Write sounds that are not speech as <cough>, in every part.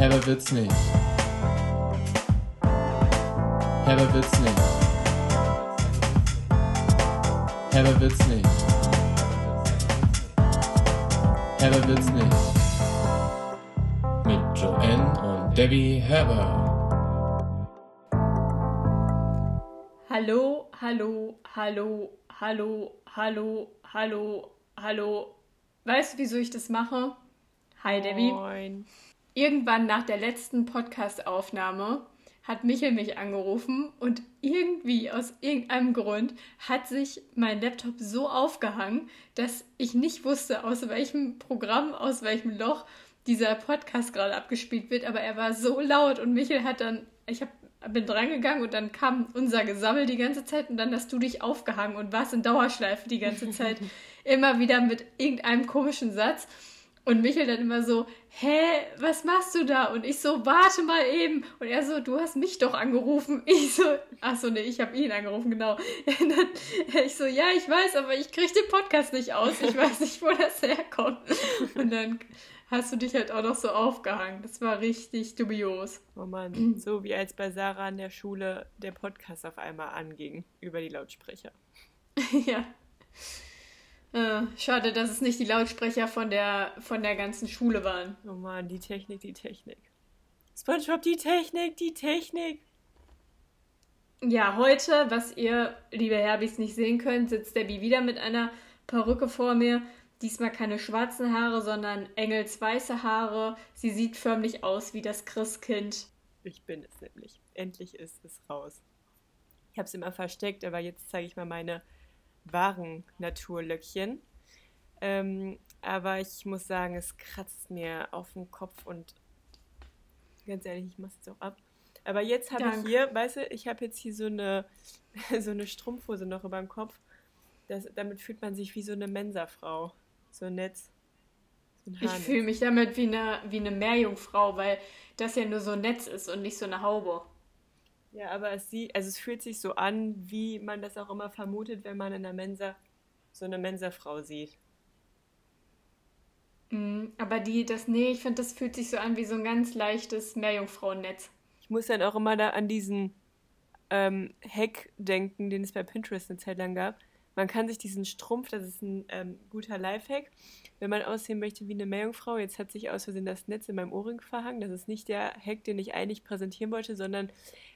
Herber wird's nicht. Herber wird's nicht. Herber wird's nicht. Herber wird's nicht. Mit Joanne und Debbie Herber. Hallo, hallo, hallo, hallo, hallo, hallo, hallo. Weißt du, wieso ich das mache? Hi, Debbie. Moin. Irgendwann nach der letzten Podcast-Aufnahme hat Michel mich angerufen und irgendwie aus irgendeinem Grund hat sich mein Laptop so aufgehangen, dass ich nicht wusste, aus welchem Programm, aus welchem Loch dieser Podcast gerade abgespielt wird, aber er war so laut und Michel hat dann, ich hab, bin drangegangen und dann kam unser Gesammel die ganze Zeit und dann hast du dich aufgehangen und warst in Dauerschleife die ganze Zeit, <laughs> immer wieder mit irgendeinem komischen Satz. Und Michel dann immer so, hä, was machst du da? Und ich so, warte mal eben. Und er so, du hast mich doch angerufen. <laughs> Ich so, ach so, nee, ich habe ihn angerufen, genau. <laughs> Dann, ich so, ja, ich weiß, aber ich kriege den Podcast nicht aus. Ich weiß nicht, wo das herkommt. <laughs> Und dann hast du dich halt auch noch so aufgehangen. Das war richtig dubios. Oh Mann, so wie als bei Sarah an der Schule der Podcast auf einmal anging über die Lautsprecher. ja. Äh, schade, dass es nicht die Lautsprecher von der, von der ganzen Schule waren. Oh Mann, die Technik, die Technik. SpongeBob, die Technik, die Technik. Ja, heute, was ihr, liebe Herbis, nicht sehen könnt, sitzt Debbie wieder mit einer Perücke vor mir. Diesmal keine schwarzen Haare, sondern engelsweiße Haare. Sie sieht förmlich aus wie das Christkind. Ich bin es nämlich. Endlich ist es raus. Ich habe es immer versteckt, aber jetzt zeige ich mal meine wahren Naturlöckchen. Ähm, aber ich muss sagen, es kratzt mir auf den Kopf und ganz ehrlich, ich mache es auch ab. Aber jetzt habe ich hier, weißt du, ich habe jetzt hier so eine, <laughs> so eine Strumpfhose noch über dem Kopf. Das, damit fühlt man sich wie so eine Mensa-Frau. So ein Netz. So ein ich fühle mich damit wie eine, wie eine Meerjungfrau, weil das ja nur so ein Netz ist und nicht so eine Haube. Ja, aber es sieht, also es fühlt sich so an, wie man das auch immer vermutet, wenn man in der Mensa so eine Mensa-Frau sieht. Mm, aber die, das, nee, ich finde, das fühlt sich so an wie so ein ganz leichtes Meerjungfrauennetz. Ich muss dann auch immer da an diesen ähm, Hack denken, den es bei Pinterest eine Zeit lang gab. Man kann sich diesen Strumpf, das ist ein ähm, guter Lifehack, wenn man aussehen möchte wie eine Meerjungfrau. Jetzt hat sich aus Versehen das Netz in meinem Ohrring verhangen. Das ist nicht der Hack, den ich eigentlich präsentieren wollte, sondern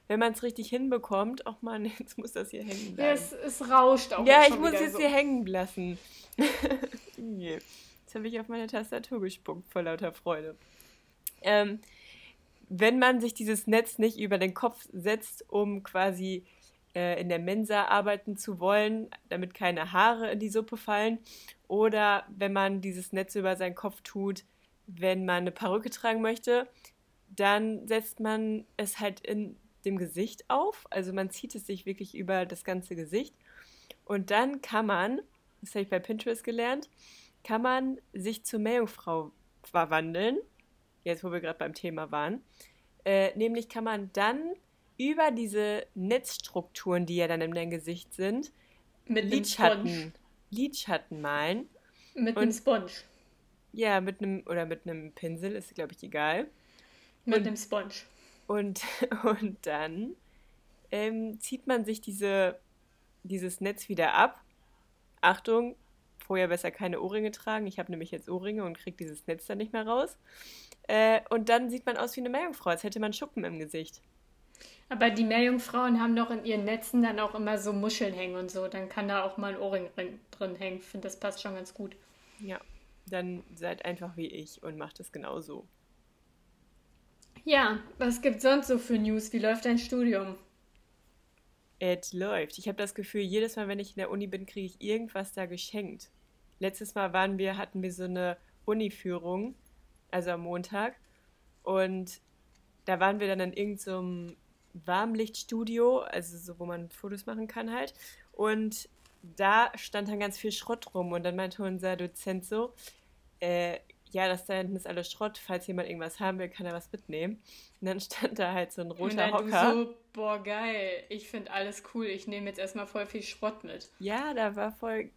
wenn man es richtig hinbekommt, ach man, <laughs> jetzt muss das hier hängen bleiben. Ja, es, es rauscht auch. Ja, ich muss jetzt so. hier hängen lassen. <laughs> jetzt habe ich auf meine Tastatur gespuckt vor lauter Freude. Ähm, wenn man sich dieses Netz nicht über den Kopf setzt, um quasi äh, in der Mensa arbeiten zu wollen, damit keine Haare in die Suppe fallen, oder wenn man dieses Netz über seinen Kopf tut, wenn man eine Perücke tragen möchte, dann setzt man es halt in dem Gesicht auf. Also man zieht es sich wirklich über das ganze Gesicht. Und dann kann man, das habe ich bei Pinterest gelernt, kann man sich zur Meerjungfrau verwandeln. Jetzt, wo wir gerade beim Thema waren. Äh, nämlich kann man dann über diese Netzstrukturen, die ja dann in deinem Gesicht sind, mit Lidschatten, Lidschatten malen. Mit einem Sponge. Ja, mit einem, oder mit einem Pinsel, ist glaube ich egal. Mit einem Sponge. Und, <laughs> und dann ähm, zieht man sich diese, dieses Netz wieder ab. Achtung, vorher besser keine Ohrringe tragen. Ich habe nämlich jetzt Ohrringe und kriege dieses Netz dann nicht mehr raus. Äh, und dann sieht man aus wie eine Meerjungfrau, als hätte man Schuppen im Gesicht. Aber die Meerjungfrauen haben doch in ihren Netzen dann auch immer so Muscheln hängen und so. Dann kann da auch mal ein Ohrring drin hängen. Ich finde, das passt schon ganz gut. Ja, dann seid einfach wie ich und macht es genauso. Ja, was gibt sonst so für News? Wie läuft dein Studium? Es läuft. Ich habe das Gefühl, jedes Mal, wenn ich in der Uni bin, kriege ich irgendwas da geschenkt. Letztes Mal waren wir, hatten wir so eine Uni-Führung, also am Montag. Und da waren wir dann in irgendeinem so Warmlichtstudio, also so, wo man Fotos machen kann halt. Und da stand dann ganz viel Schrott rum. Und dann meinte unser Dozent so, äh, ja, das da hinten ist alles Schrott, falls jemand irgendwas haben will, kann er was mitnehmen. Und dann <laughs> stand da halt so ein roter und dann Hocker. so, boah, geil, ich finde alles cool, ich nehme jetzt erstmal voll viel Schrott mit. Ja, da war voll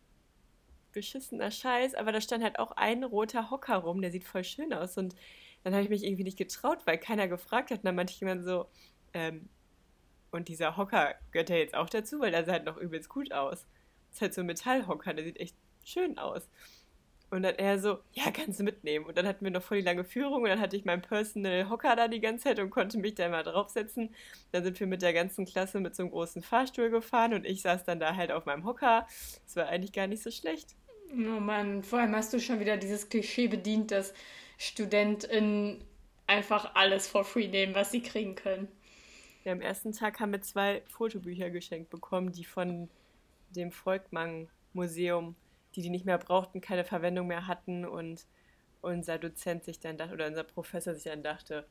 beschissener Scheiß, aber da stand halt auch ein roter Hocker rum, der sieht voll schön aus und dann habe ich mich irgendwie nicht getraut, weil keiner gefragt hat. Und dann meinte ich jemand so, ähm, und dieser Hocker gehört ja jetzt auch dazu, weil der sah halt noch übelst gut aus. Das ist halt so ein Metallhocker, der sieht echt schön aus. Und dann er so, ja, kannst du mitnehmen. Und dann hatten wir noch voll die lange Führung und dann hatte ich meinen Personal Hocker da die ganze Zeit und konnte mich da mal draufsetzen. Dann sind wir mit der ganzen Klasse mit so einem großen Fahrstuhl gefahren und ich saß dann da halt auf meinem Hocker. Das war eigentlich gar nicht so schlecht. Oh Mann, vor allem hast du schon wieder dieses Klischee bedient, dass StudentInnen einfach alles for free nehmen, was sie kriegen können. Ja, am ersten Tag haben wir zwei Fotobücher geschenkt bekommen, die von dem Volkmann Museum die die nicht mehr brauchten, keine Verwendung mehr hatten und unser Dozent sich dann dachte, oder unser Professor sich dann dachte,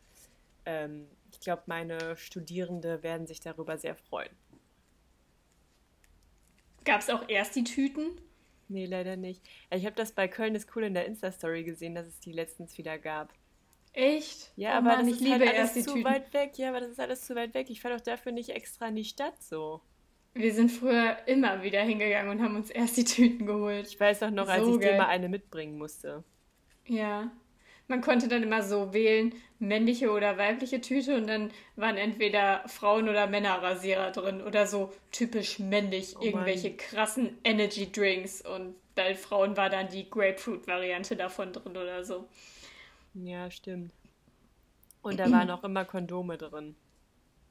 ähm, ich glaube, meine Studierende werden sich darüber sehr freuen. Gab es auch erst die Tüten? Nee, leider nicht. Ich habe das bei Köln ist cool in der Insta-Story gesehen, dass es die letztens wieder gab. Echt? Ja, oh aber Mann, das ist halt alles zu Tüten. weit weg. Ja, aber das ist alles zu weit weg. Ich fahre doch dafür nicht extra in die Stadt so. Wir sind früher immer wieder hingegangen und haben uns erst die Tüten geholt. Ich weiß auch noch, als ich geil. dir mal eine mitbringen musste. Ja. Man konnte dann immer so wählen, männliche oder weibliche Tüte und dann waren entweder Frauen- oder Männerrasierer drin oder so typisch männlich oh irgendwelche Mann. krassen Energy Drinks und bei Frauen war dann die Grapefruit-Variante davon drin oder so. Ja, stimmt. Und da waren auch immer Kondome drin.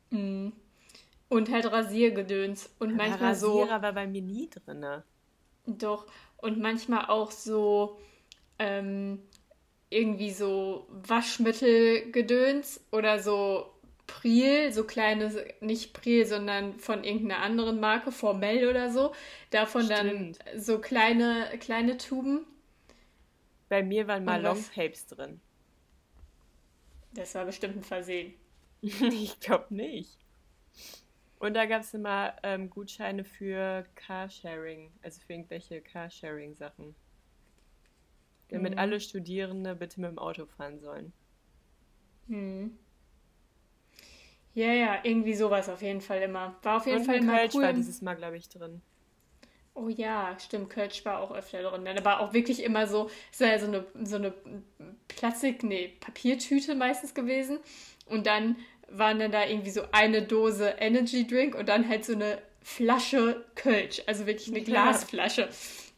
Mhm. Und halt Rasiergedöns. Und Aber manchmal Rasierer so. Rasierer war bei mir nie drin. Doch. Und manchmal auch so ähm, irgendwie so Waschmittelgedöns oder so Priel, so kleine, nicht Priel, sondern von irgendeiner anderen Marke, Formell oder so. Davon Stimmt. dann so kleine, kleine Tuben. Bei mir waren mal Longtapes drin. Das war bestimmt ein Versehen. <laughs> ich glaube nicht. Und da gab es immer ähm, Gutscheine für Carsharing, also für irgendwelche Carsharing-Sachen. Damit mhm. alle Studierende bitte mit dem Auto fahren sollen. Hm. Ja, ja, irgendwie sowas auf jeden Fall immer. War auf jeden Und Fall immer Kölsch cool. war dieses Mal, glaube ich, drin. Oh ja, stimmt, Kölsch war auch öfter drin. Aber auch wirklich immer so, ist ja so eine, so eine Plastik, nee, Papiertüte meistens gewesen. Und dann waren dann da irgendwie so eine Dose Energy Drink und dann halt so eine Flasche Kölsch, also wirklich eine Glasflasche.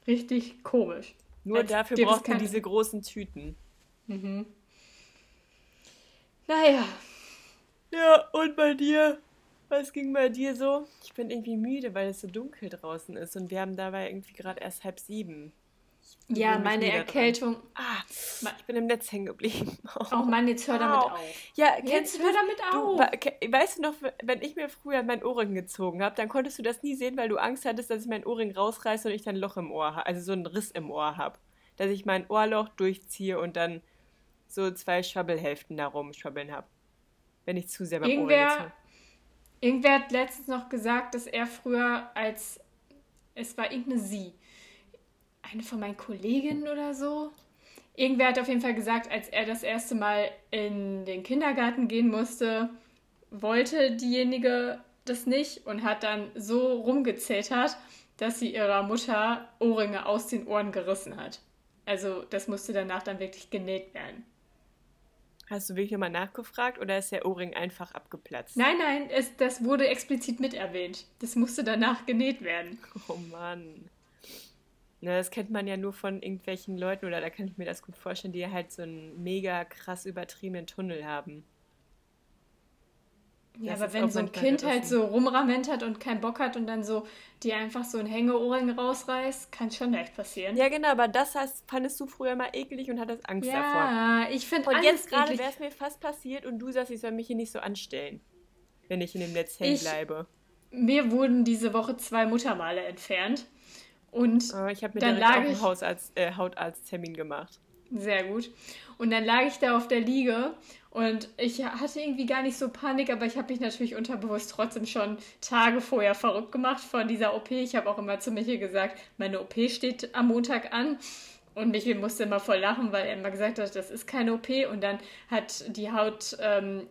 Richtig komisch. Nur Als dafür braucht man diese großen Tüten. Mhm. Naja. Ja, und bei dir? Was ging bei dir so? Ich bin irgendwie müde, weil es so dunkel draußen ist und wir haben dabei irgendwie gerade erst halb sieben. Ja, meine Erkältung. Dran. Ah, ich bin im Netz hängen geblieben. <laughs> Oh, oh Mann, jetzt hör damit auf. Ja, jetzt hör damit auf. Du, weißt du noch, wenn ich mir früher meinen Ohrring gezogen habe, dann konntest du das nie sehen, weil du Angst hattest, dass ich meinen Ohrring rausreiße und ich dann ein Loch im Ohr habe, also so einen Riss im Ohr habe. Dass ich mein Ohrloch durchziehe und dann so zwei Schwabbelhälften da rumschwabbeln habe. Wenn ich zu sehr beim irgendwer, Ohrring Irgendwer hat letztens noch gesagt, dass er früher als es war irgendeine Sie eine von meinen Kolleginnen oder so. Irgendwer hat auf jeden Fall gesagt, als er das erste Mal in den Kindergarten gehen musste, wollte diejenige das nicht und hat dann so rumgezetert, dass sie ihrer Mutter Ohrringe aus den Ohren gerissen hat. Also das musste danach dann wirklich genäht werden. Hast du wirklich mal nachgefragt oder ist der Ohrring einfach abgeplatzt? Nein, nein, es, das wurde explizit mit erwähnt. Das musste danach genäht werden. Oh Mann. Na, das kennt man ja nur von irgendwelchen Leuten, oder da kann ich mir das gut vorstellen, die halt so einen mega krass übertriebenen Tunnel haben. Ja, aber wenn so ein Kind halt so rumramentert und keinen Bock hat und dann so die einfach so ein Hängeohrring rausreißt, kann schon leicht passieren. Ja, genau, aber das heißt, fandest du früher mal eklig und hattest Angst ja, davor. Ja, ich finde Und jetzt gerade wäre es mir fast passiert und du sagst, ich soll mich hier nicht so anstellen, wenn ich in dem Netz hängen bleibe. Mir wurden diese Woche zwei Muttermale entfernt. Und oh, ich habe mir dann lag auch einen Hausarzt, äh, Hautarzttermin gemacht. Sehr gut. Und dann lag ich da auf der Liege und ich hatte irgendwie gar nicht so Panik, aber ich habe mich natürlich unterbewusst trotzdem schon Tage vorher verrückt gemacht von dieser OP. Ich habe auch immer zu Michael gesagt, meine OP steht am Montag an. Und Michael musste immer voll lachen, weil er immer gesagt hat, das ist keine OP. Und dann hat die Hautärztin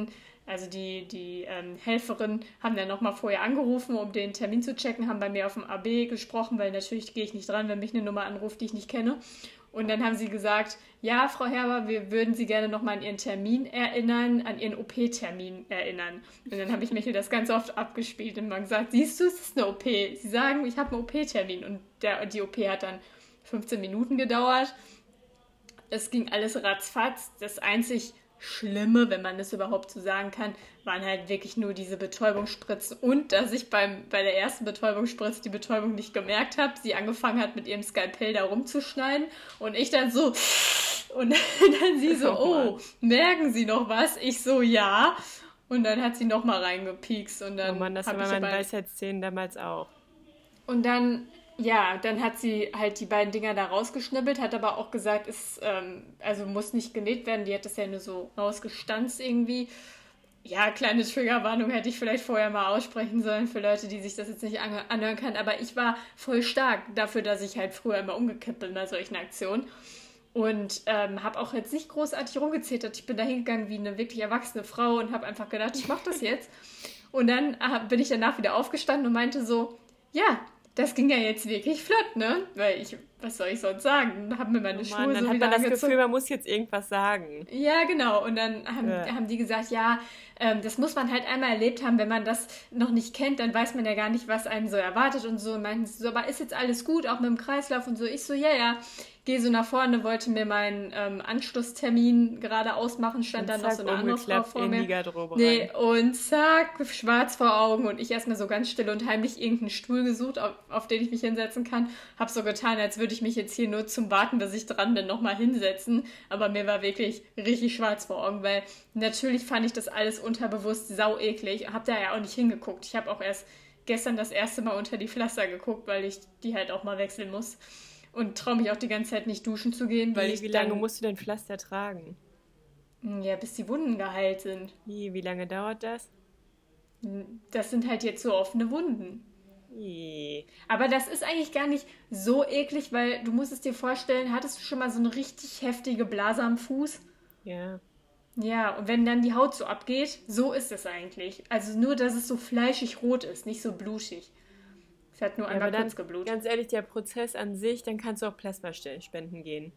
ähm, also die, die ähm, Helferin haben dann nochmal vorher angerufen, um den Termin zu checken, haben bei mir auf dem AB gesprochen, weil natürlich gehe ich nicht dran, wenn mich eine Nummer anruft, die ich nicht kenne. Und dann haben sie gesagt, ja, Frau Herber, wir würden Sie gerne nochmal an Ihren Termin erinnern, an Ihren OP-Termin erinnern. Und dann habe ich Michael das ganz oft abgespielt und mal gesagt, siehst du, es ist eine OP. Sie sagen, ich habe einen OP-Termin. Und der, die OP hat dann 15 Minuten gedauert. Es ging alles ratzfatz. Das einzig Schlimme, wenn man das überhaupt so sagen kann, waren halt wirklich nur diese Betäubungsspritzen und dass ich beim, bei der ersten Betäubungsspritze die Betäubung nicht gemerkt habe. Sie angefangen hat mit ihrem Skalpell da rumzuschneiden und ich dann so und <laughs> dann sie so, oh, merken Sie noch was? Ich so, ja. Und dann hat sie noch mal reingepiekst und dann. Oh Mann, das war bei meinen Weisheitszähnen damals auch. Und dann ja, dann hat sie halt die beiden Dinger da rausgeschnibbelt, hat aber auch gesagt, es ähm, also muss nicht genäht werden. Die hat das ja nur so rausgestanzt irgendwie. Ja, kleine Triggerwarnung hätte ich vielleicht vorher mal aussprechen sollen für Leute, die sich das jetzt nicht anhören können. Aber ich war voll stark dafür, dass ich halt früher immer umgekippt bin bei solchen Aktionen. Und ähm, habe auch jetzt nicht großartig rumgezetert. Ich bin da hingegangen wie eine wirklich erwachsene Frau und habe einfach gedacht, ich mache das jetzt. Und dann äh, bin ich danach wieder aufgestanden und meinte so, ja, das ging ja jetzt wirklich flott, ne? Weil ich, was soll ich sonst sagen? Haben mir meine oh Mann, Schuhe dann so hat man das. Gefühl, man muss jetzt irgendwas sagen. Ja, genau. Und dann haben, ja. haben die gesagt, ja, ähm, das muss man halt einmal erlebt haben. Wenn man das noch nicht kennt, dann weiß man ja gar nicht, was einen so erwartet und so. Und meinten so, aber ist jetzt alles gut, auch mit dem Kreislauf und so. Ich so, ja, ja gehe so nach vorne, wollte mir meinen ähm, Anschlusstermin gerade ausmachen, stand dann noch so eine andere Frau vor mir. Nee, und zack, schwarz vor Augen und ich erstmal so ganz still und heimlich irgendeinen Stuhl gesucht, auf, auf den ich mich hinsetzen kann. Hab so getan, als würde ich mich jetzt hier nur zum Warten, bis ich dran bin, nochmal hinsetzen. Aber mir war wirklich richtig schwarz vor Augen, weil natürlich fand ich das alles unterbewusst sau eklig. Hab da ja auch nicht hingeguckt. Ich habe auch erst gestern das erste Mal unter die Pflaster geguckt, weil ich die halt auch mal wechseln muss und traue mich auch die ganze Zeit nicht duschen zu gehen, weil wie, ich. Wie lange musst du denn Pflaster tragen? Hm, ja, bis die Wunden geheilt sind. Wie, wie lange dauert das? Hm, das sind halt jetzt so offene Wunden. Aber das ist eigentlich gar nicht so eklig, weil du musst es dir vorstellen, hattest du schon mal so eine richtig heftige Blase am Fuß? Ja. Ja, und wenn dann die Haut so abgeht, so ist es eigentlich. Also nur, dass es so fleischig rot ist, nicht so blutig. Es hat nur ja, einmal kurz geblutet. Ganz ehrlich, der Prozess an sich, dann kannst du auch Plasmaspenden gehen.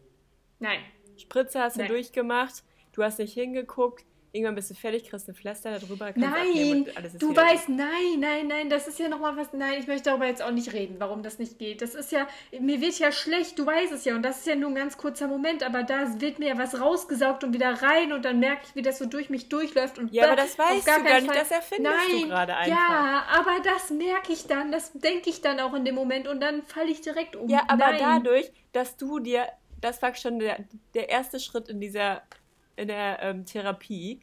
Nein. Spritze hast du Nein. durchgemacht, du hast nicht hingeguckt, Irgendwann bist du fertig, kriegst ein Pflaster darüber. Nein, du weißt, nein, nein, nein, das ist ja nochmal was. Nein, ich möchte darüber jetzt auch nicht reden, warum das nicht geht. Das ist ja, mir wird ja schlecht, du weißt es ja. Und das ist ja nur ein ganz kurzer Moment, aber da wird mir ja was rausgesaugt und wieder rein und dann merke ich, wie das so durch mich durchläuft. Und ja, aber das weißt gar du gar nicht, Fall, das erfindest nein, du gerade einfach. Ja, aber das merke ich dann, das denke ich dann auch in dem Moment und dann falle ich direkt um. Ja, aber nein. dadurch, dass du dir, das war schon der, der erste Schritt in dieser in der ähm, Therapie,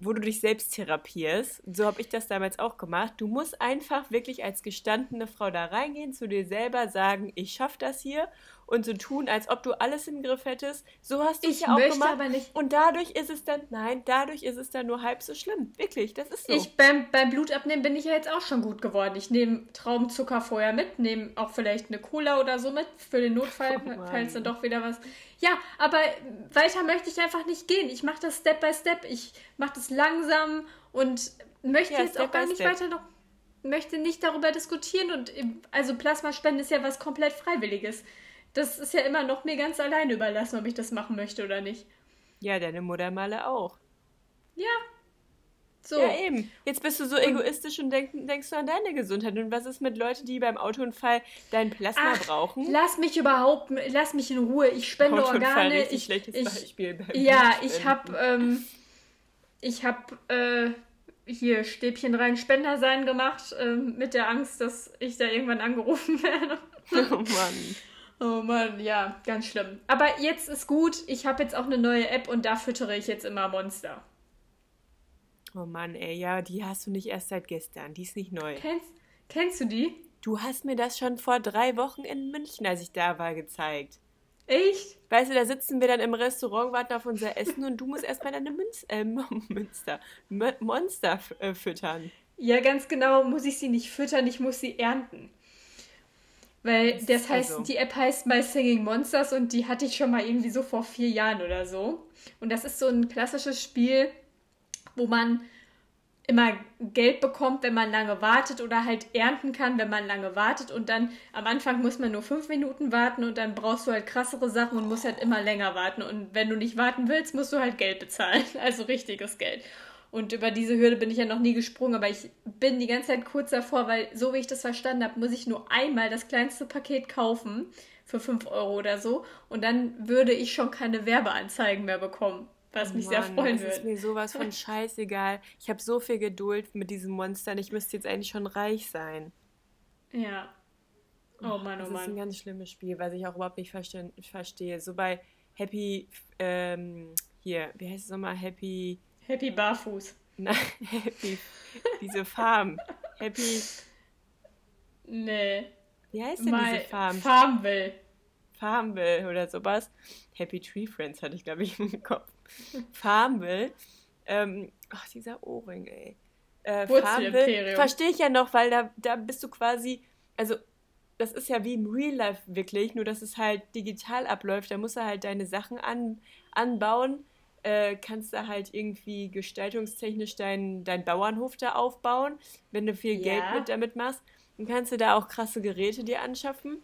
wo du dich selbst therapierst. So habe ich das damals auch gemacht. Du musst einfach wirklich als gestandene Frau da reingehen, zu dir selber sagen, ich schaffe das hier und so tun, als ob du alles im Griff hättest. So hast du es ja auch gemacht. Aber nicht und dadurch ist es dann, nein, dadurch ist es dann nur halb so schlimm. Wirklich, das ist so. Ich beim, beim Blutabnehmen bin ich ja jetzt auch schon gut geworden. Ich nehme Traubenzucker vorher mit, nehme auch vielleicht eine Cola oder so mit für den Notfall, <laughs> oh falls dann doch wieder was. Ja, aber weiter möchte ich einfach nicht gehen. Ich mache das Step by Step. Ich mache das langsam und möchte ja, jetzt auch gar nicht Step. weiter noch möchte nicht darüber diskutieren und also Plasmaspende ist ja was komplett Freiwilliges. Das ist ja immer noch mir ganz alleine überlassen, ob ich das machen möchte oder nicht. Ja, deine Muttermale auch. Ja. So. Ja, eben. Jetzt bist du so egoistisch und denk, denkst du an deine Gesundheit. Und was ist mit Leuten, die beim Autounfall dein Plasma Ach, brauchen? Lass mich überhaupt, lass mich in Ruhe. Ich spende Autounfall, Organe. Ich, schlechtes ich, Beispiel. Ja, ich habe, ähm, ich habe, äh, hier Stäbchen rein Spender sein gemacht, äh, mit der Angst, dass ich da irgendwann angerufen <laughs> werde. Oh Mann. Oh Mann, ja, ganz schlimm. Aber jetzt ist gut. Ich habe jetzt auch eine neue App und da füttere ich jetzt immer Monster. Oh Mann, ey, ja, die hast du nicht erst seit gestern. Die ist nicht neu. Kennst, kennst du die? Du hast mir das schon vor drei Wochen in München, als ich da war, gezeigt. Echt? Weißt du, da sitzen wir dann im Restaurant, warten auf unser Essen und du musst erstmal deine Münz, äh, <laughs> Münster, Monster äh, füttern. Ja, ganz genau, muss ich sie nicht füttern, ich muss sie ernten. Weil das, heißt, also. die App heißt My Singing Monsters und die hatte ich schon mal irgendwie so vor vier Jahren oder so. Und das ist so ein klassisches Spiel, wo man immer Geld bekommt, wenn man lange wartet oder halt ernten kann, wenn man lange wartet und dann am Anfang muss man nur fünf Minuten warten und dann brauchst du halt krassere Sachen und musst halt immer länger warten und wenn du nicht warten willst, musst du halt Geld bezahlen, <laughs> also richtiges Geld. Und über diese Hürde bin ich ja noch nie gesprungen, aber ich bin die ganze Zeit kurz davor, weil so wie ich das verstanden habe, muss ich nur einmal das kleinste Paket kaufen für 5 Euro oder so und dann würde ich schon keine Werbeanzeigen mehr bekommen was mich Mann, sehr freuen würde. Es ist mir sowas von <laughs> scheißegal. Ich habe so viel Geduld mit diesem Monster und ich müsste jetzt eigentlich schon reich sein. Ja. Oh Mann, oh das Mann. Das ist ein ganz schlimmes Spiel, was ich auch überhaupt nicht verste verstehe. So bei Happy, ähm, hier, wie heißt es nochmal? Happy. Happy Barfuß. Nein, <laughs> Happy. diese Farm. Happy. Nee. Wie heißt denn My diese Farm? Farmville. Farmville oder sowas. Happy Tree Friends hatte ich, glaube ich, <laughs> im Kopf. Farmville. Ähm, ach, dieser Ohrring, ey. Äh, Farmville. Verstehe ich ja noch, weil da, da bist du quasi, also das ist ja wie im Real Life wirklich, nur dass es halt digital abläuft. Da musst du halt deine Sachen an, anbauen. Äh, kannst du halt irgendwie gestaltungstechnisch deinen dein Bauernhof da aufbauen, wenn du viel ja. Geld mit damit machst. Dann kannst du da auch krasse Geräte dir anschaffen.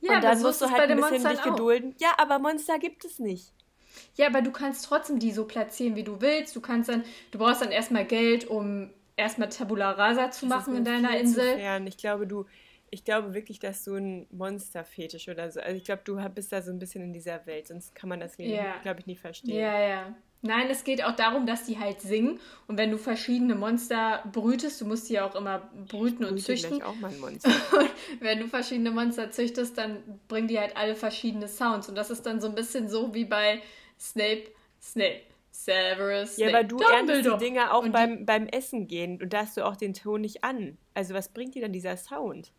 Ja, und dann musst du halt ein bisschen dich gedulden. Ja, aber Monster gibt es nicht. Ja, aber du kannst trotzdem die so platzieren, wie du willst. Du kannst dann, du brauchst dann erstmal Geld, um erstmal Tabula Rasa zu das machen in deiner Insel. Ich glaube, du, ich glaube wirklich, dass du ein Monsterfetisch oder so. Also ich glaube, du bist da so ein bisschen in dieser Welt, sonst kann man das, ja. glaube ich, nicht verstehen. Ja, ja. Nein, es geht auch darum, dass die halt singen. Und wenn du verschiedene Monster brütest, du musst die ja auch immer brüten und züchten. Auch mal ein Monster. <laughs> und wenn du verschiedene Monster züchtest, dann bringen die halt alle verschiedene Sounds. Und das ist dann so ein bisschen so wie bei Snape, Snape. Severus. Ja, aber du erntest die Dinger auch beim, beim Essen gehen und da hast du auch den Ton nicht an. Also was bringt dir dann dieser Sound?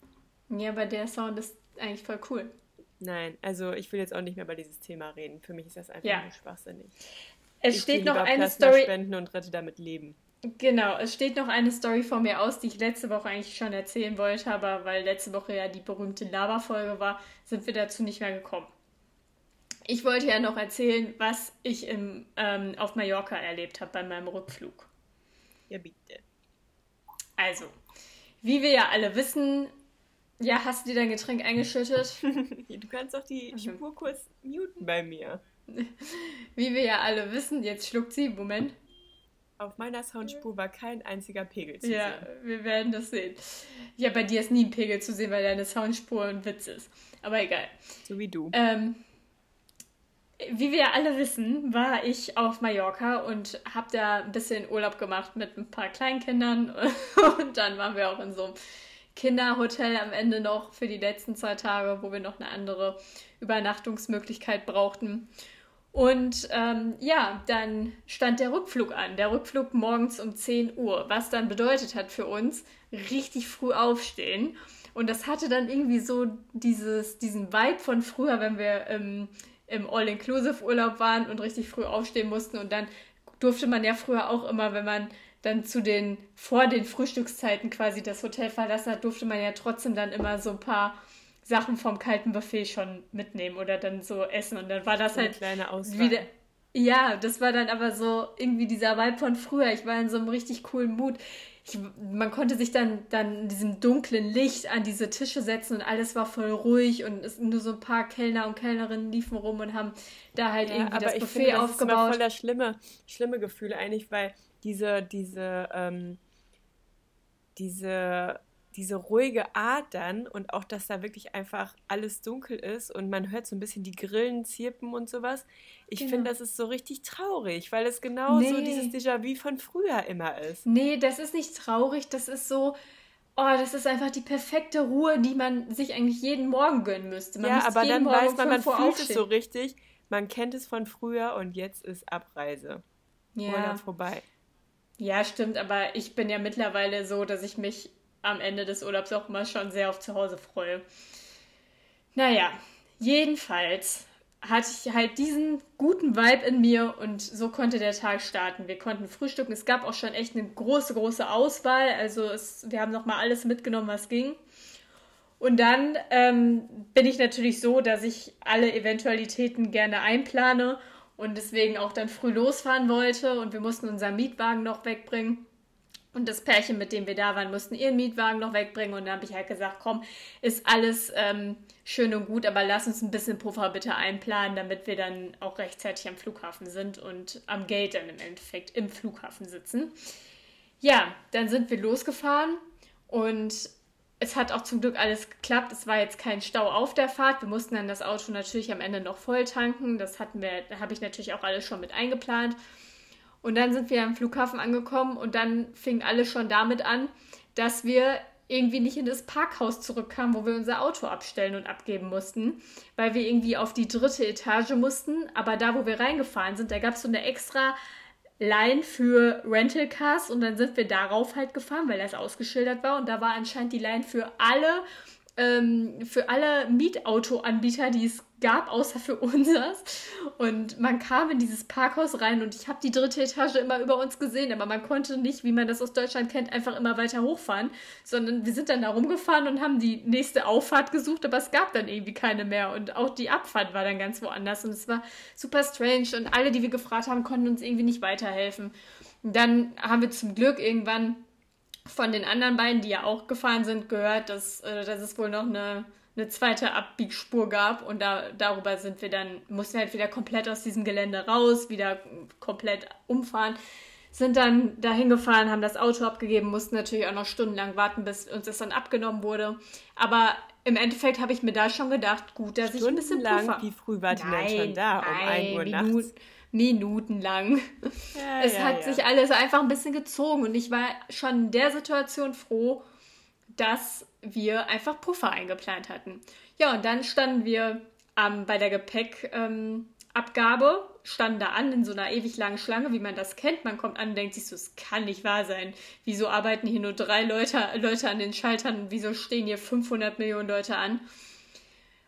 Ja, aber der Sound ist eigentlich voll cool. Nein, also ich will jetzt auch nicht mehr über dieses Thema reden. Für mich ist das einfach ja. nur schwachsinnig. Es ich steht noch eine Plasma Story. spenden und rette damit Leben. Genau, es steht noch eine Story vor mir aus, die ich letzte Woche eigentlich schon erzählen wollte, aber weil letzte Woche ja die berühmte Lava-Folge war, sind wir dazu nicht mehr gekommen. Ich wollte ja noch erzählen, was ich im, ähm, auf Mallorca erlebt habe bei meinem Rückflug. Ja, bitte. Also, wie wir ja alle wissen, ja, hast du dir dein Getränk eingeschüttet? <laughs> du kannst doch die Spur kurz muten bei mir. Wie wir ja alle wissen, jetzt schluckt sie, Moment. Auf meiner Soundspur war kein einziger Pegel zu ja, sehen. Ja, wir werden das sehen. Ja, bei dir ist nie ein Pegel zu sehen, weil deine Soundspur ein Witz ist. Aber egal. So wie du. Ähm, wie wir ja alle wissen, war ich auf Mallorca und habe da ein bisschen Urlaub gemacht mit ein paar Kleinkindern. <laughs> Und dann waren wir auch in so einem Kinderhotel am Ende noch für die letzten zwei Tage, wo wir noch eine andere Übernachtungsmöglichkeit brauchten. Und ähm, ja, dann stand der Rückflug an. Der Rückflug morgens um 10 Uhr, was dann bedeutet hat für uns, richtig früh aufstehen. Und das hatte dann irgendwie so dieses, diesen Vibe von früher, wenn wir ähm, im All-Inclusive-Urlaub waren und richtig früh aufstehen mussten. Und dann durfte man ja früher auch immer, wenn man dann zu den, vor den Frühstückszeiten quasi das Hotel verlassen hat, durfte man ja trotzdem dann immer so ein paar Sachen vom kalten Buffet schon mitnehmen oder dann so essen. Und dann war das halt kleine Auswahl. wieder. Ja, das war dann aber so irgendwie dieser Vibe von früher. Ich war in so einem richtig coolen Mut. Ich, man konnte sich dann, dann in diesem dunklen Licht an diese Tische setzen und alles war voll ruhig und es, nur so ein paar Kellner und Kellnerinnen liefen rum und haben da halt ja, irgendwie das Buffet finde, das aufgebaut. Das ist voll das schlimme, schlimme Gefühl eigentlich, weil diese, diese, ähm, diese diese ruhige Art dann und auch, dass da wirklich einfach alles dunkel ist und man hört so ein bisschen die Grillen zirpen und sowas. Ich genau. finde, das ist so richtig traurig, weil es genau nee. so dieses Déjà-vu von früher immer ist. Nee, das ist nicht traurig, das ist so, oh, das ist einfach die perfekte Ruhe, die man sich eigentlich jeden Morgen gönnen müsste. Man ja, aber dann Morgen weiß man, man fühlt aufstehen. es so richtig, man kennt es von früher und jetzt ist Abreise. Ja. Oder vorbei. Ja, stimmt, aber ich bin ja mittlerweile so, dass ich mich am Ende des Urlaubs auch immer schon sehr auf zu Hause freue. Naja, jedenfalls hatte ich halt diesen guten Vibe in mir und so konnte der Tag starten. Wir konnten frühstücken. Es gab auch schon echt eine große, große Auswahl. Also es, wir haben nochmal alles mitgenommen, was ging. Und dann ähm, bin ich natürlich so, dass ich alle Eventualitäten gerne einplane und deswegen auch dann früh losfahren wollte und wir mussten unseren Mietwagen noch wegbringen. Und das Pärchen, mit dem wir da waren, mussten ihren Mietwagen noch wegbringen. Und dann habe ich halt gesagt, komm, ist alles ähm, schön und gut, aber lass uns ein bisschen Puffer bitte einplanen, damit wir dann auch rechtzeitig am Flughafen sind und am Gate dann im Endeffekt im Flughafen sitzen. Ja, dann sind wir losgefahren und es hat auch zum Glück alles geklappt. Es war jetzt kein Stau auf der Fahrt. Wir mussten dann das Auto natürlich am Ende noch voll tanken. Das hatten wir, da habe ich natürlich auch alles schon mit eingeplant. Und dann sind wir am Flughafen angekommen und dann fing alles schon damit an, dass wir irgendwie nicht in das Parkhaus zurückkamen, wo wir unser Auto abstellen und abgeben mussten, weil wir irgendwie auf die dritte Etage mussten. Aber da, wo wir reingefahren sind, da gab es so eine extra Line für Rental Cars und dann sind wir darauf halt gefahren, weil das ausgeschildert war und da war anscheinend die Line für alle ähm, für alle Mietautoanbieter, die es gab, außer für unseres. Und man kam in dieses Parkhaus rein und ich habe die dritte Etage immer über uns gesehen, aber man konnte nicht, wie man das aus Deutschland kennt, einfach immer weiter hochfahren, sondern wir sind dann da rumgefahren und haben die nächste Auffahrt gesucht, aber es gab dann irgendwie keine mehr und auch die Abfahrt war dann ganz woanders und es war super strange und alle, die wir gefragt haben, konnten uns irgendwie nicht weiterhelfen. dann haben wir zum Glück irgendwann von den anderen beiden, die ja auch gefahren sind, gehört, dass, äh, dass es wohl noch eine, eine zweite Abbiegspur gab. Und da, darüber sind wir dann, mussten wir halt wieder komplett aus diesem Gelände raus, wieder komplett umfahren, sind dann dahin gefahren, haben das Auto abgegeben, mussten natürlich auch noch stundenlang warten, bis uns das dann abgenommen wurde. Aber im Endeffekt habe ich mir da schon gedacht, gut, dass ich ein bisschen Puffer... Wie früh war die denn schon da? Um nein, 1 Uhr Minuten, nachts? minutenlang. Ja, es ja, hat ja. sich alles einfach ein bisschen gezogen und ich war schon in der Situation froh, dass wir einfach Puffer eingeplant hatten. Ja, und dann standen wir ähm, bei der Gepäckabgabe, ähm, standen da an in so einer ewig langen Schlange, wie man das kennt. Man kommt an und denkt sich so, es kann nicht wahr sein. Wieso arbeiten hier nur drei Leute, Leute an den Schaltern und wieso stehen hier 500 Millionen Leute an?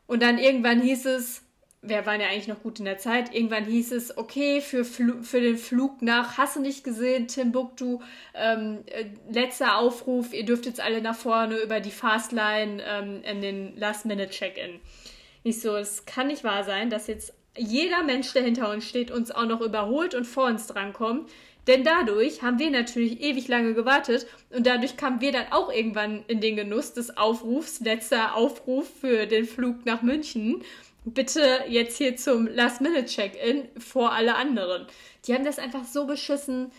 Und dann irgendwann hieß es, wir waren ja eigentlich noch gut in der Zeit, irgendwann hieß es, okay, für, Flu für den Flug nach, hast du nicht gesehen, Timbuktu, ähm, äh, letzter Aufruf, ihr dürft jetzt alle nach vorne über die Fastline ähm, in den Last-Minute-Check-In. Nicht so, es kann nicht wahr sein, dass jetzt jeder Mensch, der hinter uns steht, uns auch noch überholt und vor uns drankommt. Denn dadurch haben wir natürlich ewig lange gewartet und dadurch kamen wir dann auch irgendwann in den Genuss des Aufrufs, letzter Aufruf für den Flug nach München. Bitte jetzt hier zum Last-Minute-Check-In vor alle anderen. Die haben das einfach so beschissen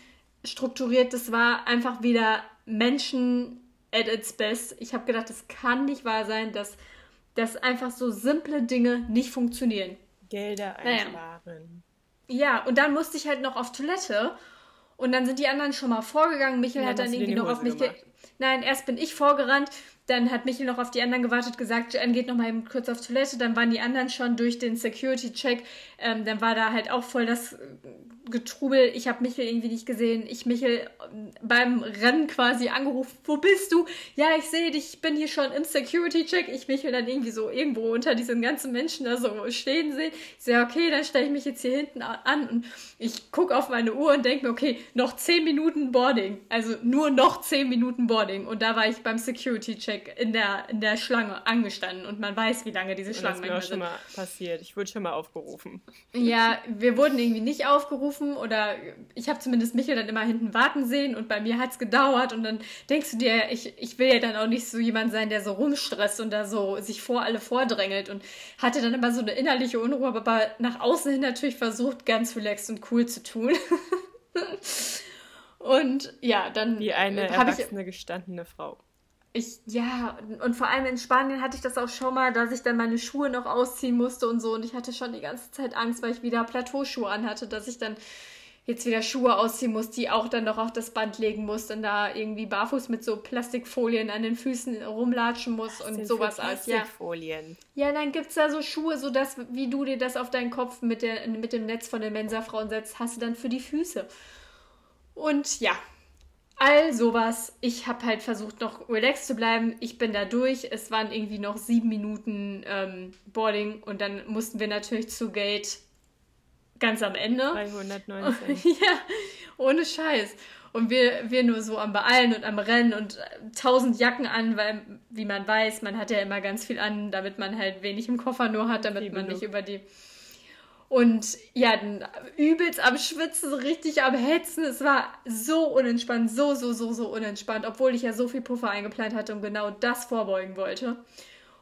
strukturiert. Das war einfach wieder Menschen at its best. Ich habe gedacht, das kann nicht wahr sein, dass, dass einfach so simple Dinge nicht funktionieren. Gelder Naja. einsparen. Ja, und dann musste ich halt noch auf Toilette. Und dann sind die anderen schon mal vorgegangen. Michael Ja, hat dann irgendwie noch auf mich. Nein, erst bin ich vorgerannt. Dann hat Michael noch auf die anderen gewartet, gesagt, Jan geht noch mal kurz auf Toilette. Dann waren die anderen schon durch den Security-Check. Ähm, dann war da halt auch voll das äh, Getrubel. Ich habe Michael irgendwie nicht gesehen. Ich Michael ähm, beim Rennen quasi angerufen. Wo bist du? Ja, ich sehe dich. Ich bin hier schon im Security-Check. Ich Michael dann irgendwie so irgendwo unter diesen ganzen Menschen da so stehen sehe. Ich sehe, okay, dann stelle ich mich jetzt hier hinten an und ich gucke auf meine Uhr und denke mir, okay, noch 10 Minuten Boarding. Also nur noch 10 Minuten Boarding. Und da war ich beim Security-Check in der, in der Schlange angestanden und man weiß, wie lange diese Und das Schlangen ist mir auch schon sind. mal passiert. Ich wurde schon mal aufgerufen. Ja, wir wurden irgendwie nicht aufgerufen oder ich habe zumindest Michael dann immer hinten warten sehen und bei mir hat's gedauert und dann denkst du dir, ich, ich will ja dann auch nicht so jemand sein, der so rumstresst und da so sich vor alle vordrängelt und hatte dann immer so eine innerliche Unruhe, aber nach außen hin natürlich versucht, ganz relaxed und cool zu tun. <laughs> und ja, dann Wie eine habe ich erwachsene, gestandene Frau. Ich, ja, und- und vor allem in Spanien hatte ich das auch schon mal, dass ich dann meine Schuhe noch ausziehen musste und so. Und ich hatte schon die ganze Zeit Angst, weil ich wieder Plateauschuhe anhatte, dass ich dann jetzt wieder Schuhe ausziehen muss, die auch dann noch auf das Band legen muss und da irgendwie barfuß mit so Plastikfolien an den Füßen rumlatschen muss und sind sowas alles. Ja. Plastikfolien. ja, dann gibt's da so Schuhe, so dass, wie du dir das auf deinen Kopf mit, der, mit dem Netz von den Mensa-Frauen setzt, hast du dann für die Füße. Und ja, all sowas. Ich habe halt versucht, noch relaxed zu bleiben. Ich bin da durch. Es waren irgendwie noch sieben Minuten ähm, Boarding und dann mussten wir natürlich zu Gate ganz am Ende. 319. <laughs> ja, ohne Scheiß. Und wir, wir nur so am Beeilen und am Rennen und äh, tausend Jacken an, weil, wie man weiß, man hat ja immer ganz viel an, damit man halt wenig im Koffer nur hat, damit Wie man genug. nicht über die. Und ja, übelst am Schwitzen, richtig am Hetzen. Es war so unentspannt, so, so, so, so unentspannt, obwohl ich ja so viel Puffer eingeplant hatte und genau das vorbeugen wollte.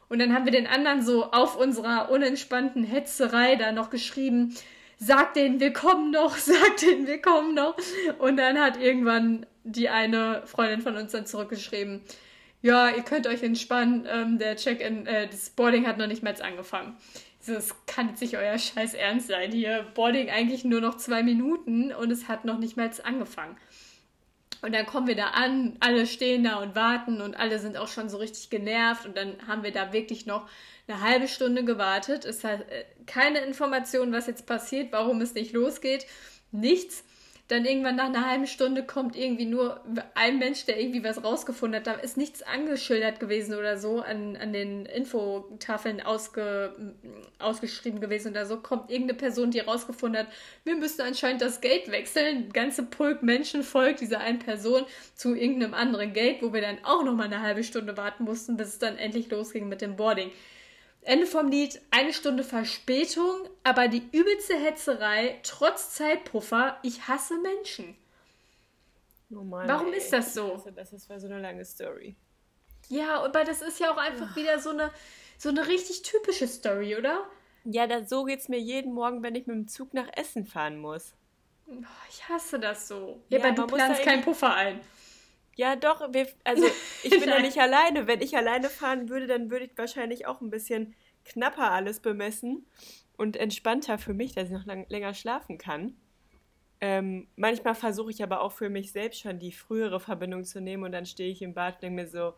Und dann haben wir den anderen so auf unserer unentspannten Hetzerei da noch geschrieben, sag denen, wir kommen noch, <laughs> sag denen, wir kommen noch. Und dann hat irgendwann die eine Freundin von uns dann zurückgeschrieben, ja, ihr könnt euch entspannen, ähm, der Check-in, äh, das Boarding hat noch nicht mehr angefangen. Es kann jetzt nicht euer Scheiß ernst sein. Hier Boarding eigentlich nur noch zwei Minuten und es hat noch nicht mal angefangen. Und dann kommen wir da an, alle stehen da und warten und alle sind auch schon so richtig genervt und dann haben wir da wirklich noch eine halbe Stunde gewartet. Es hat äh, keine Information, was jetzt passiert, warum es nicht losgeht. Nichts. Dann irgendwann nach einer halben Stunde kommt irgendwie nur ein Mensch, der irgendwie was rausgefunden hat. Da ist nichts angeschildert gewesen oder so, an, an den Infotafeln ausge, ausgeschrieben gewesen oder so. Kommt irgendeine Person, die rausgefunden hat, wir müssen anscheinend das Gate wechseln. Ganze Pulk Menschen folgt dieser einen Person zu irgendeinem anderen Gate, wo wir dann auch nochmal eine halbe Stunde warten mussten, bis es dann endlich losging mit dem Boarding. Ende vom Lied, eine Stunde Verspätung, aber die übelste Hetzerei, trotz Zeitpuffer. Ich hasse Menschen. Normal, Warum ey. ist das so? Also, das ist so eine lange Story. Ja, aber das ist ja auch einfach wieder so eine, so eine richtig typische Story, oder? Ja, das, so geht's mir jeden Morgen, wenn ich mit dem Zug nach Essen fahren muss. Oh, ich hasse das so. Ja, Ja, aber du planst keinen Puffer ein. Ja, doch, wir, also <laughs> ich bin ja nicht alleine. Wenn ich alleine fahren würde, dann würde ich wahrscheinlich auch ein bisschen knapper alles bemessen und entspannter für mich, dass ich noch lang, länger schlafen kann. Ähm, manchmal versuche ich aber auch für mich selbst schon die frühere Verbindung zu nehmen und dann stehe ich im Bad und denke mir so,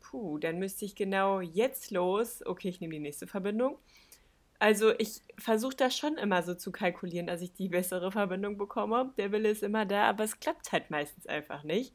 puh, dann müsste ich genau jetzt los. Okay, ich nehme die nächste Verbindung. Also ich versuche das schon immer so zu kalkulieren, dass ich die bessere Verbindung bekomme. Der Wille ist immer da, aber es klappt halt meistens einfach nicht.